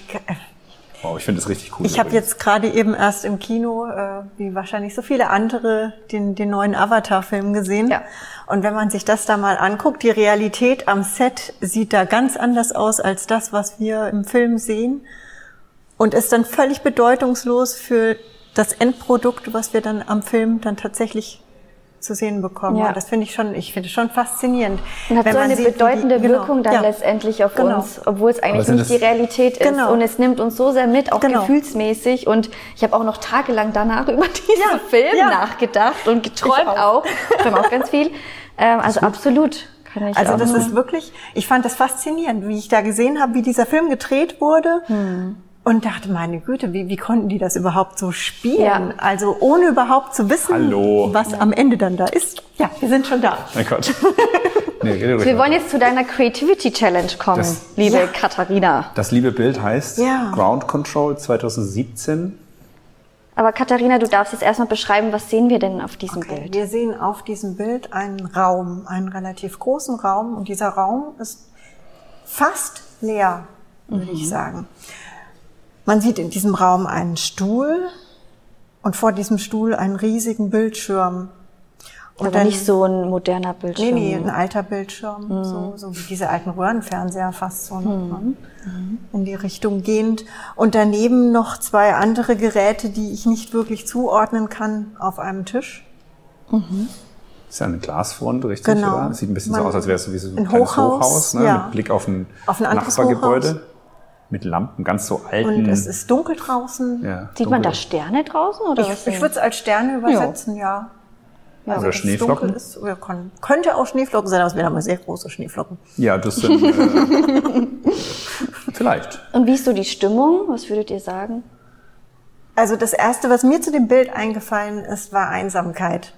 [SPEAKER 3] Wow, ich finde das richtig cool.
[SPEAKER 4] ich habe jetzt gerade eben erst im Kino, äh, wie wahrscheinlich so viele andere, den, den neuen Avatar-Film gesehen.
[SPEAKER 1] Ja.
[SPEAKER 4] Und wenn man sich das da mal anguckt, die Realität am Set sieht da ganz anders aus als das, was wir im Film sehen. Und ist dann völlig bedeutungslos für das Endprodukt, was wir dann am Film dann tatsächlich zu sehen bekommen.
[SPEAKER 1] Ja.
[SPEAKER 4] Und das finde ich schon, ich finde es schon faszinierend.
[SPEAKER 1] Und hat
[SPEAKER 4] Wenn
[SPEAKER 1] so eine
[SPEAKER 4] sieht, wie die-
[SPEAKER 1] bedeutende
[SPEAKER 4] genau,
[SPEAKER 1] Wirkung dann
[SPEAKER 4] ja.
[SPEAKER 1] letztendlich auf
[SPEAKER 4] Genau.
[SPEAKER 1] uns, obwohl es eigentlich nicht die Realität ist.
[SPEAKER 4] Genau.
[SPEAKER 1] Und es nimmt uns so sehr mit, auch
[SPEAKER 4] Genau.
[SPEAKER 1] gefühlsmäßig. Und ich habe auch noch tagelang danach über diesen
[SPEAKER 4] Ja,
[SPEAKER 1] Film
[SPEAKER 4] ja.
[SPEAKER 1] nachgedacht und geträumt
[SPEAKER 4] Ich
[SPEAKER 1] auch.
[SPEAKER 4] auch.
[SPEAKER 1] Ich träume auch ganz viel. Ähm, also absolut. Kann ich
[SPEAKER 4] Also das ist wirklich, ich fand das faszinierend, wie ich da gesehen habe, wie dieser Film gedreht wurde.
[SPEAKER 1] Hm.
[SPEAKER 4] Und dachte, meine Güte, wie, wie konnten die das überhaupt so spielen?
[SPEAKER 1] Ja.
[SPEAKER 4] Also ohne überhaupt zu wissen,
[SPEAKER 3] Hallo.
[SPEAKER 4] was am Ende dann da ist. Ja, wir sind schon da.
[SPEAKER 3] Mein Gott. nee, rede ruhig
[SPEAKER 1] Wir wollen jetzt zu deiner Creativity Challenge kommen,
[SPEAKER 3] Das-
[SPEAKER 1] liebe
[SPEAKER 4] Ja.
[SPEAKER 1] Katharina.
[SPEAKER 3] Das liebe Bild heißt
[SPEAKER 4] Ja.
[SPEAKER 3] Ground Control 2017.
[SPEAKER 1] Aber Katharina, du darfst jetzt erstmal beschreiben, was sehen wir denn auf diesem
[SPEAKER 4] Okay,
[SPEAKER 1] Bild?
[SPEAKER 4] wir sehen auf diesem Bild einen Raum, einen relativ großen Raum. Und dieser Raum ist fast leer, würde
[SPEAKER 1] Mhm.
[SPEAKER 4] ich sagen. Man sieht in diesem Raum einen Stuhl und vor diesem Stuhl einen riesigen Bildschirm. Und
[SPEAKER 1] Aber nicht so ein moderner
[SPEAKER 4] Nee,
[SPEAKER 1] Bildschirm.
[SPEAKER 4] nee, ein alter Bildschirm, so, so wie diese alten Röhrenfernseher fast so ne? in die Richtung gehend. Und daneben noch zwei andere Geräte, die ich nicht wirklich zuordnen kann, auf einem Tisch.
[SPEAKER 3] Ist ja eine Glasfront, richtig?
[SPEAKER 4] Genau.
[SPEAKER 3] Oder? Sieht ein bisschen so
[SPEAKER 4] Man-
[SPEAKER 3] aus, als wäre es so wie so ein,
[SPEAKER 4] ein
[SPEAKER 3] kleines
[SPEAKER 4] Hochhaus,
[SPEAKER 3] Hochhaus, ne?
[SPEAKER 4] ja.
[SPEAKER 3] mit Blick auf ein,
[SPEAKER 4] Auf ein anderes
[SPEAKER 3] Nachbargebäude.
[SPEAKER 4] Hochhaus.
[SPEAKER 3] Mit Lampen, ganz so alten.
[SPEAKER 4] Und es ist dunkel draußen.
[SPEAKER 3] ja,
[SPEAKER 1] Sieht man da
[SPEAKER 3] dunkel.
[SPEAKER 1] Sterne draußen oder?
[SPEAKER 4] Ich, ich würde es als Sterne übersetzen, ja.
[SPEAKER 3] Oder
[SPEAKER 4] dass es
[SPEAKER 3] Schneeflocken?
[SPEAKER 4] dunkel Ist, oder kann, könnte auch Schneeflocken sein, aber es wären aber sehr große Schneeflocken.
[SPEAKER 3] Ja, das sind. Äh, vielleicht.
[SPEAKER 1] Und wie ist so die Stimmung? Was würdet ihr sagen?
[SPEAKER 4] Also das erste, was mir zu dem Bild eingefallen ist, war Einsamkeit.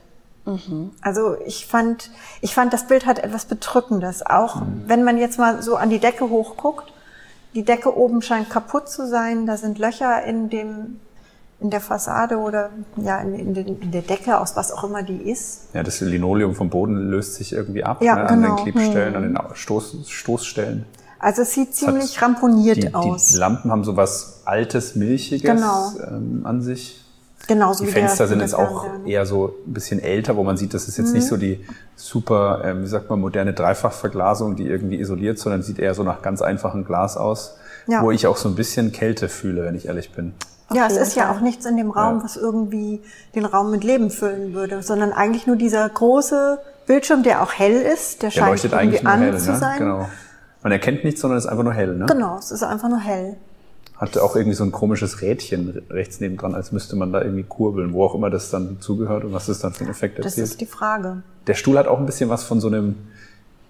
[SPEAKER 4] Also ich fand, ich fand, das Bild hat etwas Bedrückendes. Auch wenn man jetzt mal so an die Decke hochguckt, die Decke oben scheint kaputt zu sein. Da sind Löcher in dem, in der Fassade oder ja in, in, den, in der Decke, aus was auch immer die ist.
[SPEAKER 3] Ja, das Linoleum vom Boden löst sich irgendwie ab
[SPEAKER 4] Ja,
[SPEAKER 3] ne, an
[SPEAKER 4] genau.
[SPEAKER 3] den Klebstellen, an den Stoß, Stoßstellen.
[SPEAKER 4] Also es sieht ziemlich ramponiert
[SPEAKER 3] Die,
[SPEAKER 4] aus.
[SPEAKER 3] die Lampen haben so was Altes, Milchiges
[SPEAKER 4] Genau.
[SPEAKER 3] ähm, an sich.
[SPEAKER 4] Genauso
[SPEAKER 3] Die
[SPEAKER 4] wie der-
[SPEAKER 3] Fenster sind jetzt auch
[SPEAKER 4] Fernseher, ne?
[SPEAKER 3] eher so ein bisschen älter, wo man sieht, das ist jetzt nicht so die super, ähm, wie sagt man, moderne Dreifachverglasung, die irgendwie isoliert, sondern sieht eher so nach ganz einfachem Glas aus,
[SPEAKER 4] Ja.
[SPEAKER 3] wo ich auch so ein bisschen Kälte fühle, wenn ich ehrlich bin.
[SPEAKER 4] Ja, es ist ja auch nichts in dem Raum,
[SPEAKER 3] Ja.
[SPEAKER 4] was irgendwie den Raum mit Leben füllen würde, sondern eigentlich nur dieser große Bildschirm, der auch hell ist, der,
[SPEAKER 3] Der
[SPEAKER 4] scheint
[SPEAKER 3] leuchtet
[SPEAKER 4] irgendwie
[SPEAKER 3] eigentlich nur
[SPEAKER 4] an
[SPEAKER 3] hell,
[SPEAKER 4] zu
[SPEAKER 3] ne?
[SPEAKER 4] sein.
[SPEAKER 3] Genau. Man erkennt nichts, sondern es ist einfach nur hell, ne?
[SPEAKER 4] Genau, es ist einfach nur hell.
[SPEAKER 3] Hatte auch irgendwie so ein komisches Rädchen rechts nebendran, als müsste man da irgendwie kurbeln, wo auch immer das dann zugehört und was das dann für einen Effekt
[SPEAKER 4] Das
[SPEAKER 3] erzielt.
[SPEAKER 4] ist die Frage.
[SPEAKER 3] Der Stuhl hat auch ein bisschen was von so einem,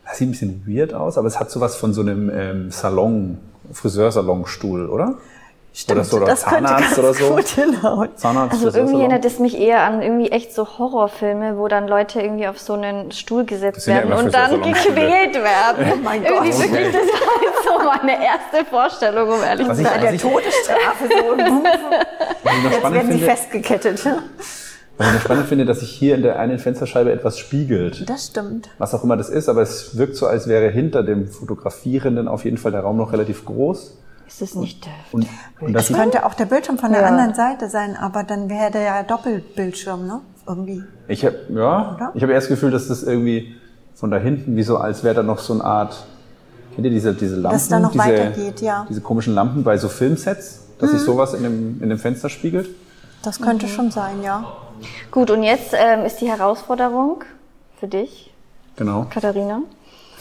[SPEAKER 3] das sieht ein bisschen weird aus, aber es hat so was von so einem ähm, Salon, Friseursalonstuhl, oder? Oder so, oder
[SPEAKER 4] das könnte
[SPEAKER 3] Zahnarzt
[SPEAKER 4] ganz
[SPEAKER 3] oder so.
[SPEAKER 4] gut hinhauen.
[SPEAKER 3] Zahnarzt,
[SPEAKER 1] Also irgendwie erinnert es mich eher an irgendwie echt so Horrorfilme, wo dann Leute irgendwie auf so einen Stuhl gesetzt
[SPEAKER 3] ja
[SPEAKER 1] werden
[SPEAKER 3] immer
[SPEAKER 1] und dann gequält werden.
[SPEAKER 4] Oh mein
[SPEAKER 1] irgendwie
[SPEAKER 4] Gott.
[SPEAKER 1] wirklich, das war jetzt so meine erste Vorstellung, um ehrlich
[SPEAKER 3] Was
[SPEAKER 1] zu sein.
[SPEAKER 3] ich-
[SPEAKER 4] Todesstrafe so. Jetzt
[SPEAKER 3] spannend
[SPEAKER 4] werden sie festgekettet.
[SPEAKER 3] was ich noch spannend finde, dass sich hier in der einen Fensterscheibe etwas spiegelt.
[SPEAKER 4] Das stimmt.
[SPEAKER 3] Was auch immer das ist, aber es wirkt so, als wäre hinter dem Fotografierenden auf jeden Fall der Raum noch relativ groß.
[SPEAKER 1] Ist es nicht der
[SPEAKER 3] Und, und das
[SPEAKER 4] könnte auch der Bildschirm von der
[SPEAKER 1] Ja.
[SPEAKER 4] anderen Seite sein, aber dann wäre der ja Doppelbildschirm, ne? Irgendwie.
[SPEAKER 3] Ich habe ja,
[SPEAKER 4] Oder?
[SPEAKER 3] ich habe erst das Gefühl, dass das irgendwie von da hinten wie so, als wäre da noch so eine Art, kennt ihr diese diese Lampen,
[SPEAKER 4] Dass da noch
[SPEAKER 3] diese,
[SPEAKER 4] weitergeht, ja.
[SPEAKER 3] diese komischen Lampen bei so Filmsets, dass sich sowas in dem in dem Fenster spiegelt.
[SPEAKER 4] Das könnte schon sein, ja.
[SPEAKER 1] Gut, und jetzt ähm, ist die Herausforderung für dich,
[SPEAKER 3] Genau.
[SPEAKER 1] Katharina,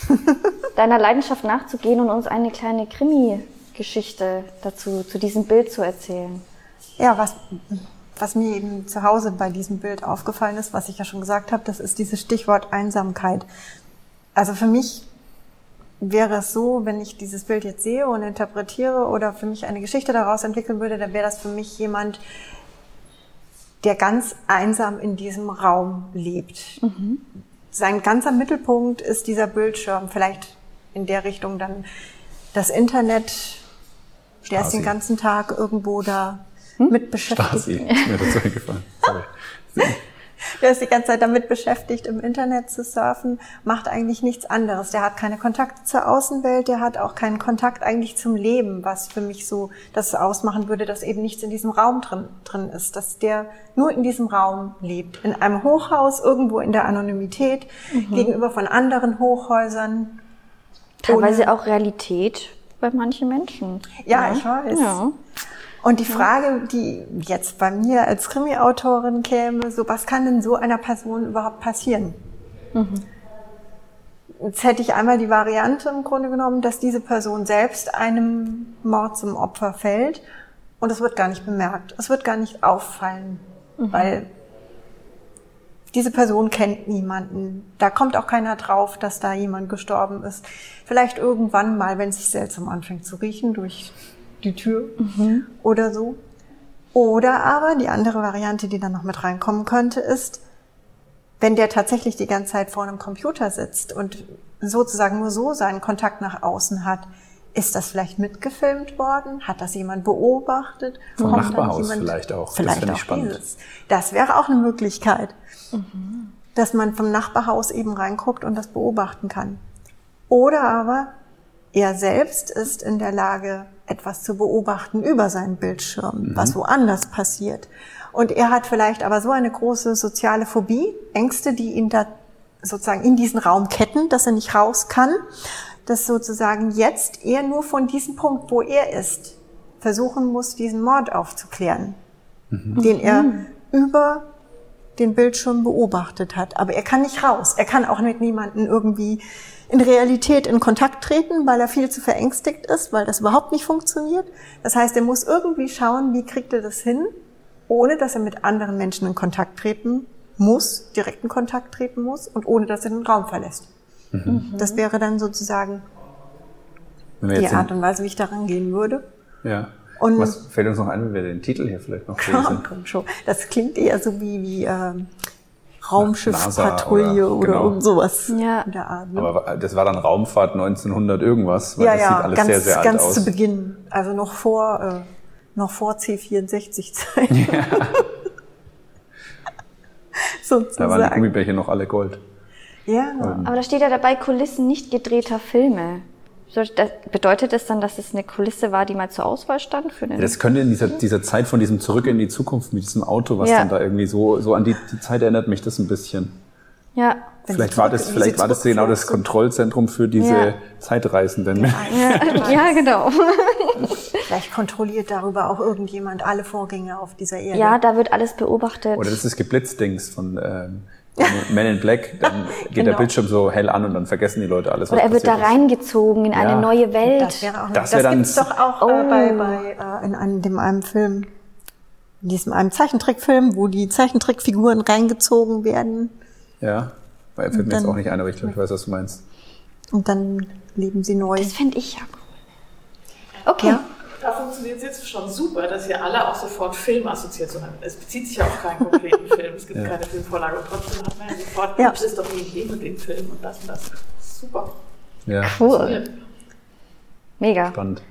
[SPEAKER 1] deiner Leidenschaft nachzugehen und uns eine kleine Krimi-Geschichte dazu, zu diesem Bild zu erzählen.
[SPEAKER 4] Ja, was, was mir eben zu Hause bei diesem Bild aufgefallen ist, was ich ja schon gesagt habe, das ist dieses Stichwort Einsamkeit. Also für mich wäre es so, wenn ich dieses Bild jetzt sehe und interpretiere oder für mich eine Geschichte daraus entwickeln würde, dann wäre das für mich jemand, der ganz einsam in diesem Raum lebt. Sein ganzer Mittelpunkt ist dieser Bildschirm, vielleicht in der Richtung dann das Internet, der ist
[SPEAKER 3] Stasi.
[SPEAKER 4] den ganzen Tag irgendwo da mit beschäftigt.
[SPEAKER 3] Stasi, ist mir dazu eingefallen. Sorry.
[SPEAKER 4] Der ist die ganze Zeit damit beschäftigt, im Internet zu surfen, macht eigentlich nichts anderes. Der hat keine Kontakte zur Außenwelt, der hat auch keinen Kontakt eigentlich zum Leben, was für mich so das ausmachen würde, dass eben nichts in diesem Raum drin, drin ist, dass der nur in diesem Raum lebt. In einem Hochhaus, irgendwo in der Anonymität, gegenüber von anderen Hochhäusern.
[SPEAKER 1] Teilweise
[SPEAKER 4] Ohne-
[SPEAKER 1] auch Realität bei manchen Menschen.
[SPEAKER 4] Ja, ich weiß.
[SPEAKER 1] Ja.
[SPEAKER 4] Und die Frage, die jetzt bei mir als Krimi-Autorin käme, so was kann denn so einer Person überhaupt passieren? Jetzt hätte ich einmal die Variante im Grunde genommen, dass diese Person selbst einem Mord zum Opfer fällt und es wird gar nicht bemerkt. Es wird gar nicht auffallen, weil diese Person kennt niemanden. Da kommt auch keiner drauf, dass da jemand gestorben ist. Vielleicht irgendwann mal, wenn es sich seltsam anfängt zu riechen durch die Tür oder so. Oder aber die andere Variante, die dann noch mit reinkommen könnte, ist, wenn der tatsächlich die ganze Zeit vor einem Computer sitzt und sozusagen nur so seinen Kontakt nach außen hat, ist das vielleicht mitgefilmt worden? Hat das jemand beobachtet?
[SPEAKER 3] Vom
[SPEAKER 4] Kommt
[SPEAKER 3] Nachbarhaus vielleicht auch. Das
[SPEAKER 4] Vielleicht
[SPEAKER 3] finde
[SPEAKER 4] auch
[SPEAKER 3] ich spannend.
[SPEAKER 4] dieses. Das wäre auch eine Möglichkeit, dass man vom Nachbarhaus eben reinguckt und das beobachten kann. Oder aber er selbst ist in der Lage, etwas zu beobachten über seinen Bildschirm, was woanders passiert. Und er hat vielleicht aber so eine große soziale Phobie, Ängste, die ihn da sozusagen in diesen Raum ketten, dass er nicht raus kann, dass sozusagen jetzt er nur von diesem Punkt, wo er ist, versuchen muss, diesen Mord aufzuklären, den er über den Bildschirm beobachtet hat. Aber er kann nicht raus. Er kann auch mit niemandem irgendwie in Realität in Kontakt treten, weil er viel zu verängstigt ist, weil das überhaupt nicht funktioniert. Das heißt, er muss irgendwie schauen, wie kriegt er das hin, ohne dass er mit anderen Menschen in Kontakt treten muss, direkten Kontakt treten muss und ohne dass er den Raum verlässt. Das wäre dann sozusagen die Art und Weise, wie ich daran gehen würde.
[SPEAKER 3] ja.
[SPEAKER 4] Und-
[SPEAKER 3] Was fällt uns noch ein, wenn wir den Titel hier vielleicht noch
[SPEAKER 4] Ja,
[SPEAKER 3] lesen?
[SPEAKER 4] komm schon. Das klingt eher so wie, wie ähm,
[SPEAKER 3] NASA
[SPEAKER 4] Raumschiffpatrouille
[SPEAKER 3] oder-
[SPEAKER 4] oder,
[SPEAKER 3] genau.
[SPEAKER 4] irgend sowas
[SPEAKER 1] Ja.
[SPEAKER 4] in der Art. Ne?
[SPEAKER 3] Aber das war dann Raumfahrt 1900 irgendwas, weil
[SPEAKER 4] ja,
[SPEAKER 3] das
[SPEAKER 4] ja,
[SPEAKER 3] sieht alles
[SPEAKER 4] ganz,
[SPEAKER 3] sehr, sehr alt
[SPEAKER 4] ganz
[SPEAKER 3] aus.
[SPEAKER 4] zu Beginn. Also noch vor, äh, noch vor C64-Zeit.
[SPEAKER 3] Da waren die
[SPEAKER 4] Sozusagen.
[SPEAKER 3] Gummibärchen noch alle Gold.
[SPEAKER 4] Ja,
[SPEAKER 1] Aber da steht ja dabei Kulissen nicht gedrehter Filme. Das- Bedeutet das dann, dass es eine Kulisse war, die mal zur Auswahl stand für den?
[SPEAKER 3] Das könnte in dieser, dieser Zeit von diesem Zurück in die Zukunft mit diesem Auto, was
[SPEAKER 1] Ja.
[SPEAKER 3] dann da irgendwie so, so an die, die Zeit erinnert mich das ein bisschen.
[SPEAKER 1] ja.
[SPEAKER 3] Vielleicht war das, vielleicht war das genau das. Kontrollzentrum für diese
[SPEAKER 1] Ja.
[SPEAKER 3] Zeitreisenden.
[SPEAKER 1] ja. Ja, genau.
[SPEAKER 4] Vielleicht kontrolliert darüber auch irgendjemand alle Vorgänge auf dieser Erde.
[SPEAKER 1] Ja, da wird alles beobachtet.
[SPEAKER 3] Oder das ist Geblitzdings von, ähm, Men in Black, dann geht der
[SPEAKER 1] Genau.
[SPEAKER 3] Bildschirm so hell an und dann vergessen die Leute alles, was
[SPEAKER 1] Oder er wird da reingezogen in
[SPEAKER 3] Ja.
[SPEAKER 1] eine neue Welt.
[SPEAKER 4] Das wäre auch
[SPEAKER 3] Das
[SPEAKER 4] das
[SPEAKER 3] wär
[SPEAKER 4] gibt's doch auch äh,
[SPEAKER 1] Oh.
[SPEAKER 4] bei, bei äh, in einem, dem einem Film, in diesem einem Zeichentrickfilm, wo die Zeichentrickfiguren reingezogen werden
[SPEAKER 3] Ja, weil er fällt mir jetzt auch nicht ein, aber ich glaube, ich weiß, was du meinst.
[SPEAKER 4] und dann leben sie neu.
[SPEAKER 1] Das finde ich ja cool. Okay.
[SPEAKER 4] Ja.
[SPEAKER 6] Da funktioniert es jetzt schon super, dass ihr alle auch sofort Filmassoziationen habt. Es bezieht sich ja auf keinen konkreten Film. Es gibt keine Filmvorlage und trotzdem hat man ja sofort,
[SPEAKER 4] Ja.
[SPEAKER 6] das ist doch den und den Film und das und das. Super.
[SPEAKER 3] Ja,
[SPEAKER 1] Cool. Mega.
[SPEAKER 3] spannend.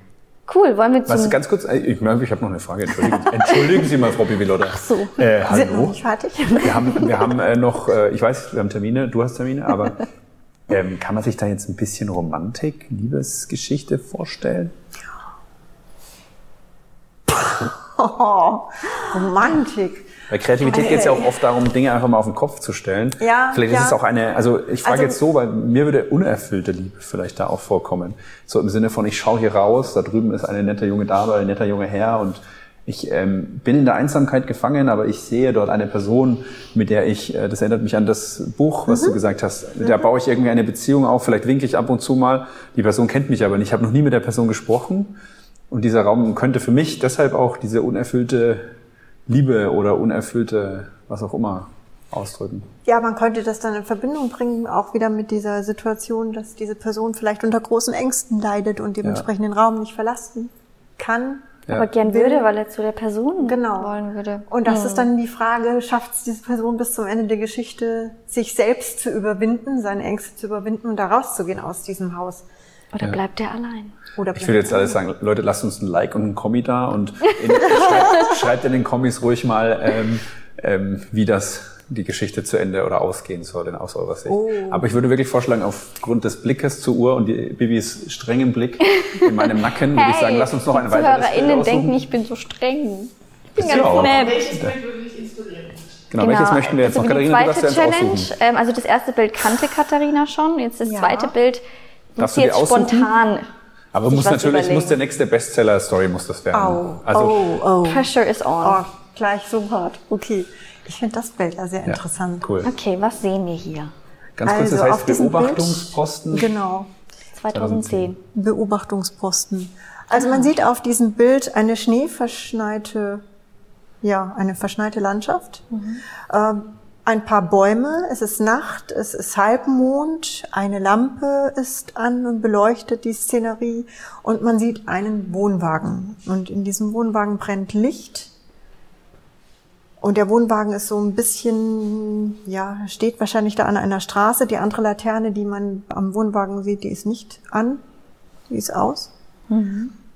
[SPEAKER 1] Cool. Wollen wir
[SPEAKER 3] Was,
[SPEAKER 1] zum...
[SPEAKER 3] ganz kurz, äh, ich merke, ich habe noch eine Frage. Entschuldigen, Entschuldigen Sie mal, Frau Bibilotta. Ach
[SPEAKER 1] so.
[SPEAKER 3] Äh,
[SPEAKER 4] Wir sind noch
[SPEAKER 3] hallo.
[SPEAKER 4] nicht fertig.
[SPEAKER 3] Wir haben, wir haben äh, noch, äh, ich weiß, wir haben Termine, du hast Termine, aber ähm, kann man sich da jetzt ein bisschen Romantik, Liebesgeschichte vorstellen?
[SPEAKER 4] Oh, Romantik.
[SPEAKER 3] Bei Kreativität geht es ja auch oft darum, Dinge einfach mal auf den Kopf zu stellen.
[SPEAKER 4] Ja,
[SPEAKER 3] Vielleicht
[SPEAKER 4] ja.
[SPEAKER 3] ist es auch eine, also ich frage
[SPEAKER 4] Also-
[SPEAKER 3] jetzt so, weil mir würde unerfüllte Liebe vielleicht da auch vorkommen. So im Sinne von, ich schaue hier raus, da drüben ist eine nette junge Dame, ein netter junge Herr und ich ähm, bin in der Einsamkeit gefangen, aber ich sehe dort eine Person, mit der ich, äh, das erinnert mich an das Buch, was
[SPEAKER 4] Mhm.
[SPEAKER 3] du gesagt hast, mit der baue ich irgendwie eine Beziehung auf, vielleicht winke ich ab und zu mal, die Person kennt mich aber nicht, ich habe noch nie mit der Person gesprochen und dieser Raum könnte für mich deshalb auch diese unerfüllte Liebe oder unerfüllte, was auch immer, ausdrücken.
[SPEAKER 4] Ja, man könnte das dann in Verbindung bringen, auch wieder mit dieser Situation, dass diese Person vielleicht unter großen Ängsten leidet und dementsprechend den Raum nicht verlassen kann.
[SPEAKER 3] Ja.
[SPEAKER 1] aber gern würde, weil er zu der Person
[SPEAKER 4] Genau.
[SPEAKER 1] wollen würde.
[SPEAKER 4] Und das
[SPEAKER 1] Hm.
[SPEAKER 4] ist dann die Frage, schafft es diese Person bis zum Ende der Geschichte, sich selbst zu überwinden, seine Ängste zu überwinden und da rauszugehen aus diesem Haus?
[SPEAKER 1] Oder bleibt er allein?
[SPEAKER 4] Oder
[SPEAKER 3] Ich würde jetzt alles sagen, Leute, lasst uns ein Like und ein Kommi da und in, schreibt, schreibt in den Kommis ruhig mal, ähm, ähm, wie das die Geschichte zu Ende oder ausgehen soll denn aus eurer Sicht.
[SPEAKER 4] Oh.
[SPEAKER 3] Aber ich würde wirklich vorschlagen, aufgrund des Blickes zur Uhr und die Bibis strengem Blick in meinem Nacken, würde ich sagen, lasst uns noch ein
[SPEAKER 1] die
[SPEAKER 3] weiteres Bild
[SPEAKER 1] ZuhörerInnen
[SPEAKER 3] aussuchen.
[SPEAKER 1] denken, ich bin so streng. Ich bin
[SPEAKER 3] Bist
[SPEAKER 1] ganz
[SPEAKER 3] du
[SPEAKER 1] nett.
[SPEAKER 6] Welches Bild würde dich inspirieren?
[SPEAKER 3] Genau, welches möchten wir jetzt noch?
[SPEAKER 1] also die
[SPEAKER 3] Katharina, du darfst
[SPEAKER 1] zweite
[SPEAKER 3] ja eins
[SPEAKER 1] Challenge,
[SPEAKER 3] aussuchen.
[SPEAKER 1] ähm, also das erste Bild kannte Katharina schon, jetzt das
[SPEAKER 4] Ja.
[SPEAKER 1] zweite Bild
[SPEAKER 3] Darfst du dir
[SPEAKER 1] jetzt
[SPEAKER 3] aussuchen?
[SPEAKER 1] spontan.
[SPEAKER 3] Aber muss natürlich, muss der nächste Bestseller-Story muss das werden.
[SPEAKER 4] Au,
[SPEAKER 3] Also,
[SPEAKER 4] oh, oh.
[SPEAKER 1] Pressure is on.
[SPEAKER 4] Oh, gleich so hart. Okay. Ich finde das Bild ja sehr
[SPEAKER 3] ja,
[SPEAKER 4] interessant.
[SPEAKER 3] cool.
[SPEAKER 1] Okay, was sehen wir hier?
[SPEAKER 3] Ganz kurz, das
[SPEAKER 4] Also, auf
[SPEAKER 3] heißt Beobachtungsposten.
[SPEAKER 4] Bild- Genau.
[SPEAKER 1] 2010.
[SPEAKER 4] Beobachtungsposten. Also man sieht auf diesem Bild eine schneeverschneite, ja, eine verschneite Landschaft. Ähm, ein paar Bäume, es ist Nacht, es ist Halbmond, eine Lampe ist an und beleuchtet die Szenerie und man sieht einen Wohnwagen. Und in diesem Wohnwagen brennt Licht. Und der Wohnwagen ist so ein bisschen, ja, steht wahrscheinlich da an einer Straße. Die andere Laterne, die man am Wohnwagen sieht, die ist nicht an. Die ist aus.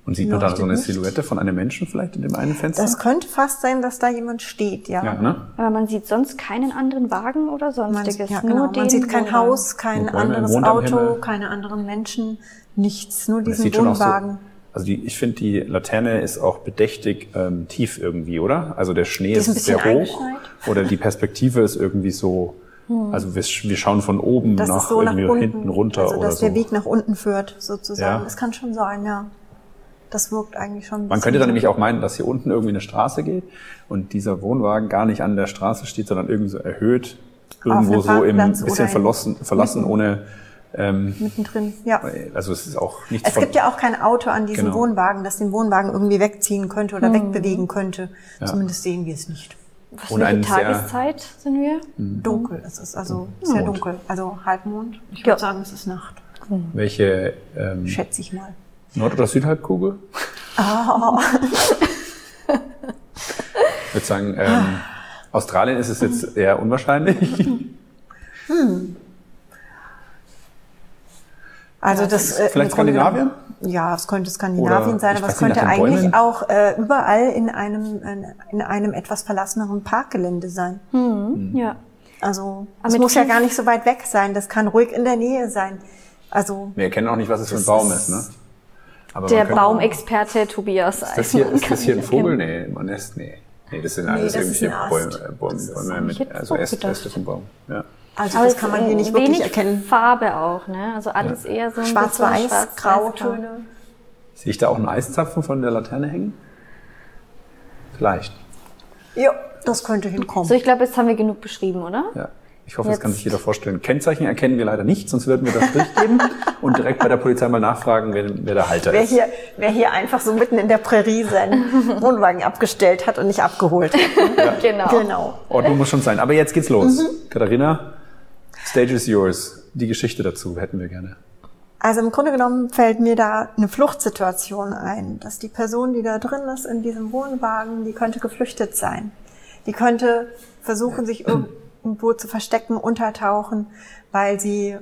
[SPEAKER 3] Und sieht man da so eine
[SPEAKER 4] nicht.
[SPEAKER 3] Silhouette von einem Menschen vielleicht in dem einen Fenster?
[SPEAKER 4] Das könnte fast sein, dass da jemand steht, ja.
[SPEAKER 3] ja, ne?
[SPEAKER 1] Aber man sieht sonst keinen anderen Wagen oder
[SPEAKER 4] Man,
[SPEAKER 1] sonstiges.
[SPEAKER 4] ja,
[SPEAKER 1] nur
[SPEAKER 4] genau.
[SPEAKER 1] den
[SPEAKER 4] man sieht kein. Haus, kein
[SPEAKER 3] Nur Bäume,
[SPEAKER 4] anderes Auto, keine anderen Menschen, nichts, nur diesen
[SPEAKER 3] sieht schon auch so.
[SPEAKER 4] Wohnwagen.
[SPEAKER 3] Also die, ich finde, die Laterne ist auch bedächtig ähm, tief irgendwie, oder? Also der Schnee
[SPEAKER 4] Die ist
[SPEAKER 3] ist, sehr hoch. Oder die Perspektive ist irgendwie so. Also wir, wir schauen von oben
[SPEAKER 4] Das
[SPEAKER 3] nach
[SPEAKER 4] ist so nach
[SPEAKER 3] hinten runter
[SPEAKER 4] also
[SPEAKER 3] oder
[SPEAKER 4] dass
[SPEAKER 3] so.
[SPEAKER 4] der Weg nach unten führt, sozusagen.
[SPEAKER 3] Ja.
[SPEAKER 4] Das kann schon sein, ja. Das wirkt eigentlich schon. ein
[SPEAKER 3] Man könnte dann nämlich auch meinen, dass hier unten irgendwie eine Straße geht und dieser Wohnwagen gar nicht an der Straße steht, sondern irgendwie so erhöht, irgendwo
[SPEAKER 4] einem
[SPEAKER 3] so im bisschen verlassen, verlassen ohne. Ähm,
[SPEAKER 4] mittendrin, ja.
[SPEAKER 3] also es ist auch nichts
[SPEAKER 4] Es
[SPEAKER 3] von.
[SPEAKER 4] gibt ja auch kein Auto an diesem
[SPEAKER 3] Genau.
[SPEAKER 4] Wohnwagen, das den Wohnwagen irgendwie wegziehen könnte oder
[SPEAKER 1] Hm.
[SPEAKER 4] wegbewegen könnte.
[SPEAKER 3] Ja.
[SPEAKER 4] Zumindest sehen wir es nicht.
[SPEAKER 1] Was
[SPEAKER 3] Und
[SPEAKER 1] eine
[SPEAKER 3] sehr-
[SPEAKER 1] Tageszeit sind wir?
[SPEAKER 4] Dunkel ist es, also sehr
[SPEAKER 3] Mond.
[SPEAKER 4] dunkel. Also Halbmond. Ich
[SPEAKER 1] Ja.
[SPEAKER 4] würde sagen, es ist Nacht.
[SPEAKER 3] welche ähm,
[SPEAKER 4] Schätze ich mal.
[SPEAKER 3] Nord- oder Südhalbkugel?
[SPEAKER 4] Oh.
[SPEAKER 3] Ich würde sagen, ähm, Australien ist es jetzt eher unwahrscheinlich.
[SPEAKER 4] Also das äh,
[SPEAKER 3] Vielleicht
[SPEAKER 4] Grunde
[SPEAKER 3] Skandinavien?
[SPEAKER 4] genommen- Ja, es könnte Skandinavien
[SPEAKER 3] Oder,
[SPEAKER 4] sein, aber es könnte eigentlich
[SPEAKER 3] Bäumen?
[SPEAKER 4] auch äh, überall in einem in, in einem etwas verlasseneren Parkgelände sein.
[SPEAKER 3] Hm.
[SPEAKER 1] Ja.
[SPEAKER 4] Also
[SPEAKER 1] Aber
[SPEAKER 4] es muss ja gar nicht so weit weg sein. Das kann ruhig in der Nähe sein. Also
[SPEAKER 3] Wir erkennen auch nicht, was es für ein Baum
[SPEAKER 4] ist-
[SPEAKER 3] ist, ne? Aber
[SPEAKER 1] Der Baumexperte Tobias
[SPEAKER 3] Ist das hier, ist das hier ein Vogel? Nee, man ist, nee. Nee, das sind alles
[SPEAKER 4] das
[SPEAKER 3] irgendwelche Bäume, äh, Bäume, Bäume mit, also Äste. Äste vom Baum. Ja.
[SPEAKER 4] also
[SPEAKER 1] Aber
[SPEAKER 4] das kann man hier nicht wirklich erkennen.
[SPEAKER 1] Farbe auch, ne? Also alles eher so ein
[SPEAKER 4] Schwarz-Weiß,
[SPEAKER 1] bisschen schwarz-weiß,
[SPEAKER 4] Grautöne.
[SPEAKER 3] Sehe ich da auch einen Eiszapfen von der Laterne hängen? Vielleicht.
[SPEAKER 4] Ja, das könnte hinkommen.
[SPEAKER 1] So, ich glaube, jetzt haben wir genug beschrieben, oder?
[SPEAKER 3] Ja. Ich hoffe, das
[SPEAKER 1] Jetzt-
[SPEAKER 3] kann sich jeder vorstellen. Kennzeichen erkennen wir leider nicht, sonst würden wir das durchgeben und direkt bei der Polizei mal nachfragen, wer, wer der Halter
[SPEAKER 4] Wer
[SPEAKER 3] ist.
[SPEAKER 4] hier, wer hier einfach so mitten in der Prärie seinen Wohnwagen abgestellt hat und nicht abgeholt hat.
[SPEAKER 1] Genau.
[SPEAKER 4] Genau.
[SPEAKER 3] Ordnung muss schon sein. Aber jetzt geht's los.
[SPEAKER 4] Mhm.
[SPEAKER 3] Katharina, Stage is yours. Die Geschichte dazu hätten wir gerne.
[SPEAKER 4] Also im Grunde genommen fällt mir da eine Fluchtsituation ein, dass die Person, die da drin ist in diesem Wohnwagen, die könnte geflüchtet sein. Die könnte versuchen, sich irgendwo zu verstecken, untertauchen, weil sie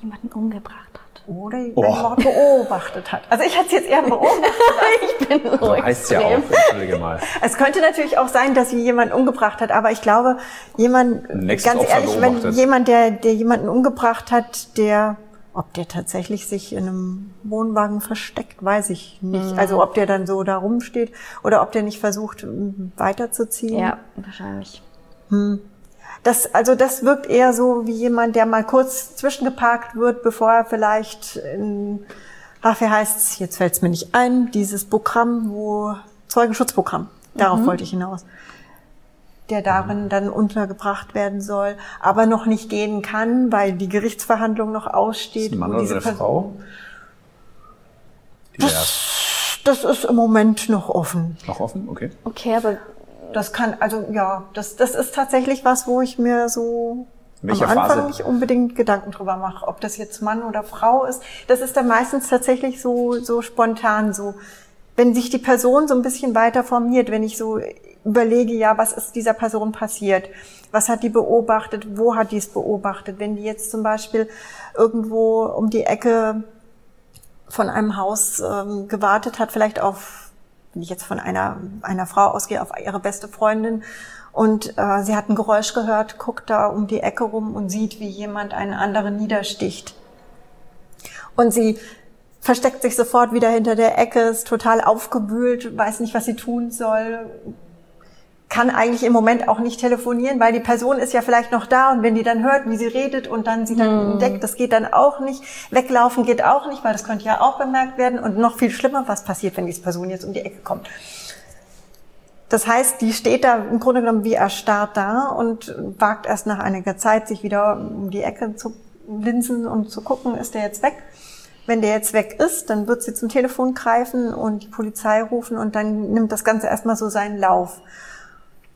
[SPEAKER 1] Jemanden umgebracht hat.
[SPEAKER 4] oder
[SPEAKER 3] Oh.
[SPEAKER 4] einen Mord beobachtet hat. Also ich hatte es jetzt eher beobachtet.
[SPEAKER 1] Ich bin so,
[SPEAKER 3] So heißt's ja auch. Entschuldige mal.
[SPEAKER 4] Es könnte natürlich auch sein, dass sie jemanden umgebracht hat, aber ich glaube, jemand, ganz
[SPEAKER 3] Opfer
[SPEAKER 4] ehrlich, wenn
[SPEAKER 3] beobachtet.
[SPEAKER 4] jemand, der, der jemanden umgebracht hat, der, ob der tatsächlich sich in einem Wohnwagen versteckt, weiß ich nicht.
[SPEAKER 1] Mhm.
[SPEAKER 4] Also ob der dann so da rumsteht oder ob der nicht versucht, weiterzuziehen.
[SPEAKER 1] Ja, wahrscheinlich.
[SPEAKER 4] Das, also das wirkt eher so wie jemand, der mal kurz zwischengeparkt wird, bevor er vielleicht in, ach, wie heißt's, jetzt fällt's mir nicht ein, dieses Programm, wo, Zeugenschutzprogramm, darauf wollte ich hinaus, der darin dann untergebracht werden soll, aber noch nicht gehen kann, weil die Gerichtsverhandlung noch
[SPEAKER 3] Ist
[SPEAKER 4] aussteht.
[SPEAKER 3] ein Mann oder eine Frau? Divers.
[SPEAKER 4] Das ist im Moment noch offen.
[SPEAKER 3] Noch offen? Okay.
[SPEAKER 1] Okay, aber
[SPEAKER 4] Das kann, also ja, das, das ist tatsächlich was, wo ich mir so
[SPEAKER 3] Welche
[SPEAKER 4] am Anfang
[SPEAKER 3] Phase?
[SPEAKER 4] nicht unbedingt Gedanken drüber mache, ob das jetzt Mann oder Frau ist. Das ist dann meistens tatsächlich so, so spontan so. Wenn sich die Person so ein bisschen weiter formiert, wenn ich so überlege, ja, was ist dieser Person passiert? Was hat die beobachtet? Wo hat die es beobachtet? Wenn die jetzt zum Beispiel irgendwo um die Ecke von einem Haus ähm, gewartet hat, vielleicht auf, wenn ich jetzt von einer, einer Frau ausgehe, auf ihre beste Freundin und äh, sie hat ein Geräusch gehört, guckt da um die Ecke rum und sieht, wie jemand einen anderen niedersticht. Und sie versteckt sich sofort wieder hinter der Ecke, ist total aufgewühlt, weiß nicht, was sie tun soll, kann eigentlich im Moment auch nicht telefonieren, weil die Person ist ja vielleicht noch da und wenn die dann hört, wie sie redet und dann sie dann entdeckt, das geht dann auch nicht. Weglaufen geht auch nicht, weil das könnte ja auch bemerkt werden und noch viel schlimmer, was passiert, wenn diese Person jetzt um die Ecke kommt. Das heißt, die steht da im Grunde genommen wie erstarrt da und wagt erst nach einiger Zeit, sich wieder um die Ecke zu linsen und zu gucken, ist der jetzt weg? Wenn der jetzt weg ist, dann wird sie zum Telefon greifen und die Polizei rufen und dann nimmt das Ganze erstmal so seinen Lauf.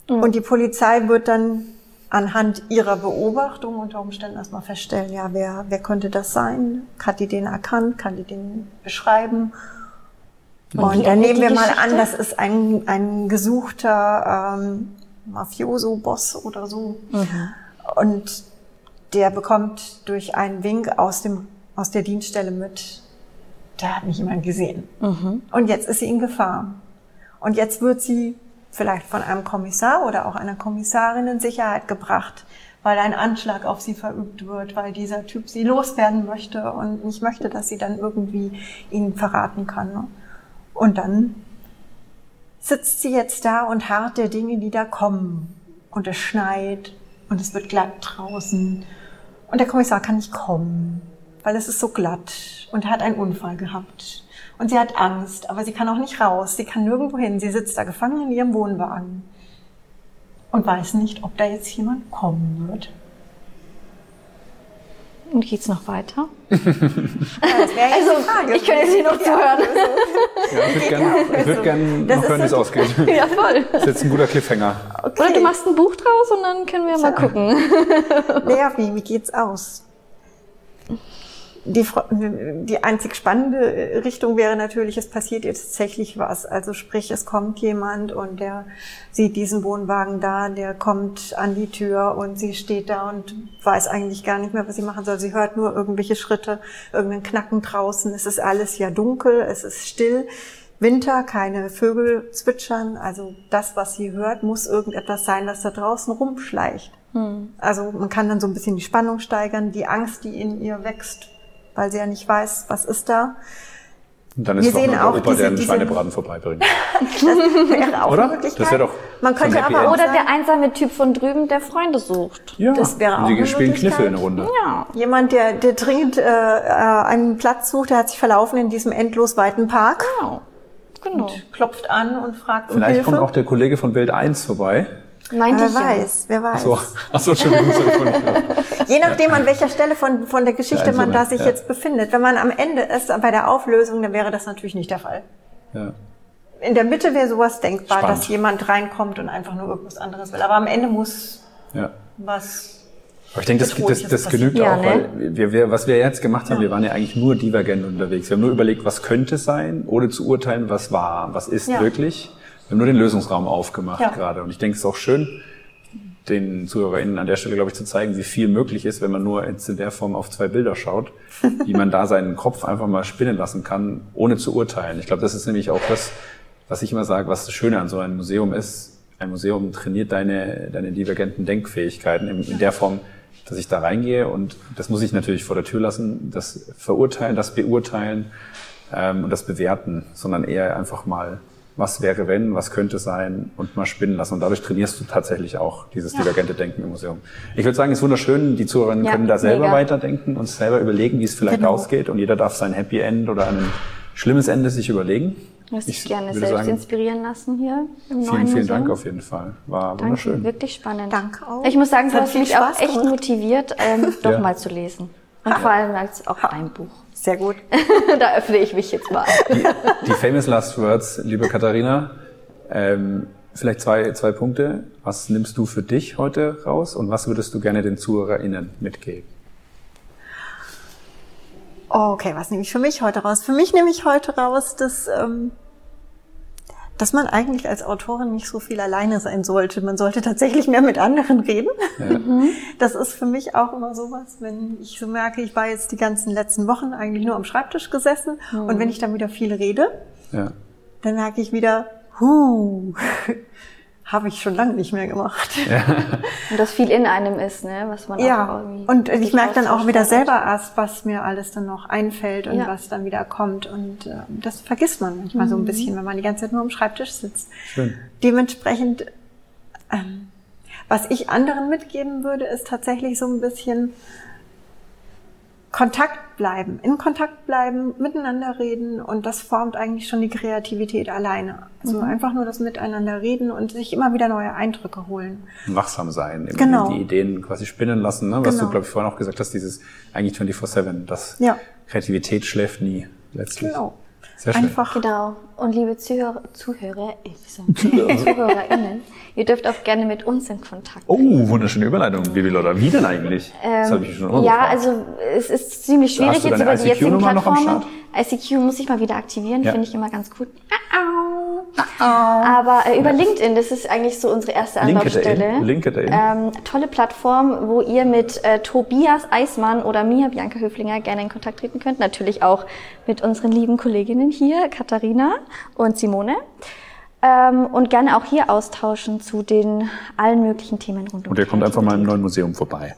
[SPEAKER 4] Und die Polizei wird dann anhand ihrer Beobachtung unter Umständen erstmal feststellen, ja, wer, wer könnte das sein? Hat die den erkannt? Kann die den beschreiben? Und, dann nehmen wir mal
[SPEAKER 1] Geschichte?
[SPEAKER 4] an, das ist ein, ein gesuchter ähm, Mafioso-Boss oder so. Und der bekommt durch einen Wink aus, dem, aus der Dienststelle mit, da hat mich jemand gesehen. Und jetzt ist sie in Gefahr. Und jetzt wird sie vielleicht von einem Kommissar oder auch einer Kommissarin in Sicherheit gebracht, weil ein Anschlag auf sie verübt wird, weil dieser Typ sie loswerden möchte und nicht möchte, dass sie dann irgendwie ihn verraten kann. Und dann sitzt sie jetzt da und harrt der Dinge, die da kommen. Und es schneit und es wird glatt draußen. Und der Kommissar kann nicht kommen, weil es ist so glatt und er hat einen Unfall gehabt. Und sie hat Angst, aber sie kann auch nicht raus. Sie kann nirgendwo hin. Sie sitzt da gefangen in ihrem Wohnwagen und weiß nicht, ob da jetzt jemand kommen wird.
[SPEAKER 1] Und geht's noch weiter?
[SPEAKER 4] Also,
[SPEAKER 1] ich könnte jetzt hier noch zuhören.
[SPEAKER 3] Ja, ich würde gerne ich würd gern
[SPEAKER 4] Das
[SPEAKER 3] noch
[SPEAKER 4] ist
[SPEAKER 3] hören, wie es
[SPEAKER 4] so-
[SPEAKER 3] ausgeht.
[SPEAKER 1] Ja, voll.
[SPEAKER 3] Das ist jetzt ein guter Cliffhanger.
[SPEAKER 1] Oder du machst ein Buch draus und dann können wir mal gucken.
[SPEAKER 4] Naja, wie, wie geht's aus? Die, die einzig spannende Richtung wäre natürlich, es passiert jetzt tatsächlich was. Also sprich, es kommt jemand und der sieht diesen Wohnwagen da, der kommt an die Tür und sie steht da und weiß eigentlich gar nicht mehr, was sie machen soll. Sie hört nur irgendwelche Schritte, irgendein Knacken draußen. Es ist alles ja dunkel, es ist still. Winter, keine Vögel zwitschern. Also das, was sie hört, muss irgendetwas sein, das da draußen rumschleicht. Also man kann dann so ein bisschen die Spannung steigern, die Angst, die in ihr wächst, weil sie ja nicht weiß, was ist da.
[SPEAKER 3] Und dann
[SPEAKER 4] Wir
[SPEAKER 3] ist noch
[SPEAKER 4] sehen
[SPEAKER 3] nur der
[SPEAKER 4] auch
[SPEAKER 3] Opa,
[SPEAKER 4] diese-
[SPEAKER 3] der einen
[SPEAKER 4] diese-
[SPEAKER 3] Schweinebraten vorbeibringt.
[SPEAKER 4] Wäre auch
[SPEAKER 3] Oder?
[SPEAKER 4] eine Möglichkeit.
[SPEAKER 3] Das wäre doch
[SPEAKER 4] Man könnte aber
[SPEAKER 3] End.
[SPEAKER 4] auch
[SPEAKER 1] Oder der einsame Typ von drüben, der Freunde sucht.
[SPEAKER 3] Ja,
[SPEAKER 4] Das wäre
[SPEAKER 3] und
[SPEAKER 4] auch
[SPEAKER 3] die
[SPEAKER 4] eine
[SPEAKER 3] spielen Kniffel
[SPEAKER 4] Möglichkeit.
[SPEAKER 3] eine Runde.
[SPEAKER 1] Ja.
[SPEAKER 4] jemand, der, der dringend äh, äh, einen Platz sucht, der hat sich verlaufen in diesem endlos weiten Park,
[SPEAKER 1] Genau. Genau.
[SPEAKER 4] klopft an und fragt um
[SPEAKER 3] Vielleicht
[SPEAKER 4] Hilfe.
[SPEAKER 3] kommt auch der Kollege von Welt 1 vorbei.
[SPEAKER 1] Meinte
[SPEAKER 4] wer
[SPEAKER 1] ich ja.
[SPEAKER 4] weiß, wer weiß.
[SPEAKER 3] So, achso, vorhin nicht gehört.
[SPEAKER 4] Je nachdem, an welcher Stelle von, von der Geschichte
[SPEAKER 3] Der
[SPEAKER 4] man da sich
[SPEAKER 3] ja.
[SPEAKER 4] jetzt befindet. Wenn man am Ende ist, bei der Auflösung, dann wäre das natürlich nicht der Fall.
[SPEAKER 3] Ja.
[SPEAKER 4] In der Mitte wäre sowas denkbar,
[SPEAKER 3] Spannend.
[SPEAKER 4] dass jemand reinkommt und einfach nur irgendwas anderes will. Aber am Ende muss
[SPEAKER 3] Ja.
[SPEAKER 4] was.
[SPEAKER 3] Aber ich denke, das, das, das genügt
[SPEAKER 1] Ja,
[SPEAKER 3] auch,
[SPEAKER 1] ne?
[SPEAKER 3] weil wir, wir, was wir jetzt gemacht haben, wir waren ja eigentlich nur divergent unterwegs. Wir haben nur überlegt, was könnte sein, ohne zu urteilen, was war, was ist
[SPEAKER 4] Ja.
[SPEAKER 3] wirklich. Wir haben nur den Lösungsraum aufgemacht
[SPEAKER 4] Ja.
[SPEAKER 3] gerade. Und ich denke, es ist auch schön, den ZuhörerInnen an der Stelle, glaube ich, zu zeigen, wie viel möglich ist, wenn man nur jetzt in der Form auf zwei Bilder schaut, wie man da seinen Kopf einfach mal spinnen lassen kann, ohne zu urteilen. Ich glaube, das ist nämlich auch das, was ich immer sage, was das Schöne an so einem Museum ist. Ein Museum trainiert deine, deine divergenten Denkfähigkeiten in, in der Form, dass ich da reingehe und das muss ich natürlich vor der Tür lassen, das verurteilen, das beurteilen ähm, und das bewerten, sondern eher einfach mal, was wäre wenn, was könnte sein und mal spinnen lassen. Und dadurch trainierst du tatsächlich auch dieses divergente Denken im Museum. Ich würde sagen, es ist wunderschön, die Zuhörerinnen
[SPEAKER 1] Ja,
[SPEAKER 3] können da selber
[SPEAKER 1] mega.
[SPEAKER 3] weiterdenken und selber überlegen, wie es vielleicht
[SPEAKER 4] Genau.
[SPEAKER 3] ausgeht und jeder darf sein Happy End oder ein schlimmes Ende sich überlegen.
[SPEAKER 1] Du hast dich
[SPEAKER 3] Ich
[SPEAKER 1] gerne selbst
[SPEAKER 3] sagen,
[SPEAKER 1] inspirieren lassen hier im neuen
[SPEAKER 3] Vielen, vielen. Dank auf jeden Fall. War
[SPEAKER 1] Danke,
[SPEAKER 3] wunderschön.
[SPEAKER 1] wirklich spannend.
[SPEAKER 4] Danke auch.
[SPEAKER 1] Ich muss sagen,
[SPEAKER 4] Es
[SPEAKER 1] du
[SPEAKER 4] hat
[SPEAKER 1] hast mich auch
[SPEAKER 4] Spaß
[SPEAKER 1] echt
[SPEAKER 4] gemacht.
[SPEAKER 1] motiviert, ähm, doch
[SPEAKER 3] Ja.
[SPEAKER 1] mal zu lesen. Und vor allem als auch dein Buch.
[SPEAKER 4] Sehr gut.
[SPEAKER 1] da öffne ich mich jetzt mal.
[SPEAKER 3] Die, die famous last words, liebe Katharina. Ähm, vielleicht zwei, zwei Punkte. Was nimmst du für dich heute raus und was würdest du gerne den ZuhörerInnen mitgeben?
[SPEAKER 4] Okay, was nehme ich für mich heute raus? Für mich nehme ich heute raus, dass, ähm, dass man eigentlich als Autorin nicht so viel alleine sein sollte. Man sollte tatsächlich mehr mit anderen reden. Das ist für mich auch immer sowas, wenn ich so merke, ich war jetzt die ganzen letzten Wochen eigentlich nur am Schreibtisch gesessen und wenn ich dann wieder viel rede,
[SPEAKER 3] Ja.
[SPEAKER 4] dann merke ich wieder, huh, habe ich schon lange nicht mehr gemacht.
[SPEAKER 1] Und das viel in einem ist, ne? Was man auch
[SPEAKER 4] Ja,
[SPEAKER 1] irgendwie
[SPEAKER 4] und ich merke dann auch wieder selber erst, was mir alles dann noch einfällt und
[SPEAKER 1] Ja.
[SPEAKER 4] was dann wieder kommt. Und äh, das vergisst man manchmal
[SPEAKER 1] Mhm.
[SPEAKER 4] so ein bisschen, wenn man die ganze Zeit nur am Schreibtisch sitzt.
[SPEAKER 3] Schön.
[SPEAKER 4] Dementsprechend, ähm, was ich anderen mitgeben würde, ist tatsächlich so ein bisschen Kontakt bleiben, in Kontakt bleiben, miteinander reden und das formt eigentlich schon die Kreativität alleine. Also
[SPEAKER 1] Mhm.
[SPEAKER 4] einfach nur das Miteinander reden und sich immer wieder neue Eindrücke holen.
[SPEAKER 3] Wachsam sein, immer
[SPEAKER 4] Genau.
[SPEAKER 3] die Ideen quasi spinnen lassen, ne? was
[SPEAKER 4] Genau.
[SPEAKER 3] du, glaube ich, vorhin auch gesagt hast, dieses eigentlich 24-7, das
[SPEAKER 4] Ja.
[SPEAKER 3] Kreativität schläft nie, letztlich.
[SPEAKER 4] Genau.
[SPEAKER 3] Sehr schön.
[SPEAKER 4] Einfach
[SPEAKER 1] Genau. Und liebe Zuhörer, Zuhörer, ich sag, ZuhörerInnen, ihr dürft auch gerne mit uns in Kontakt
[SPEAKER 3] Oh, wunderschöne Überleitung, Bibi Lotta. Wie denn eigentlich? das habe ich schon
[SPEAKER 1] Ähm, Ja,
[SPEAKER 3] gefragt.
[SPEAKER 1] also es ist ziemlich schwierig
[SPEAKER 3] Hast du
[SPEAKER 1] jetzt
[SPEAKER 3] deine
[SPEAKER 1] über die jetzigen Plattformen. ICQ muss ich mal wieder aktivieren,
[SPEAKER 3] Ja.
[SPEAKER 1] finde ich immer ganz gut. Aber äh, über LinkedIn, das ist eigentlich so unsere erste Anlaufstelle.
[SPEAKER 3] LinkedIn. LinkedIn.
[SPEAKER 1] Ähm, tolle Plattform, wo ihr mit äh, Tobias Eismann oder mir, Bianca Höflinger, gerne in Kontakt treten könnt. Natürlich auch mit unseren lieben Kolleginnen hier, Katharina und Simone. Ähm, und gerne auch hier austauschen zu den allen möglichen Themen rund um
[SPEAKER 3] Und ihr kommt einfach mal im neuen Museum vorbei.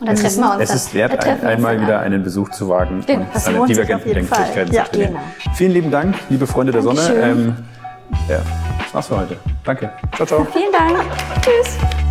[SPEAKER 1] Und dann
[SPEAKER 3] Es
[SPEAKER 1] treffen
[SPEAKER 3] ist,
[SPEAKER 1] wir uns
[SPEAKER 3] es ist wert, ein, einmal wieder
[SPEAKER 1] an.
[SPEAKER 3] einen Besuch zu wagen
[SPEAKER 1] Genau,
[SPEAKER 3] und divergenten. Denkfähigkeiten
[SPEAKER 4] Ja,
[SPEAKER 3] zu trainieren.
[SPEAKER 1] genau.
[SPEAKER 3] Vielen lieben Dank, liebe Freunde der Sonne.
[SPEAKER 1] Dankeschön.
[SPEAKER 3] Ähm, ja, das war's für heute. Danke. Ciao, ciao.
[SPEAKER 1] Vielen Dank. Tschüss.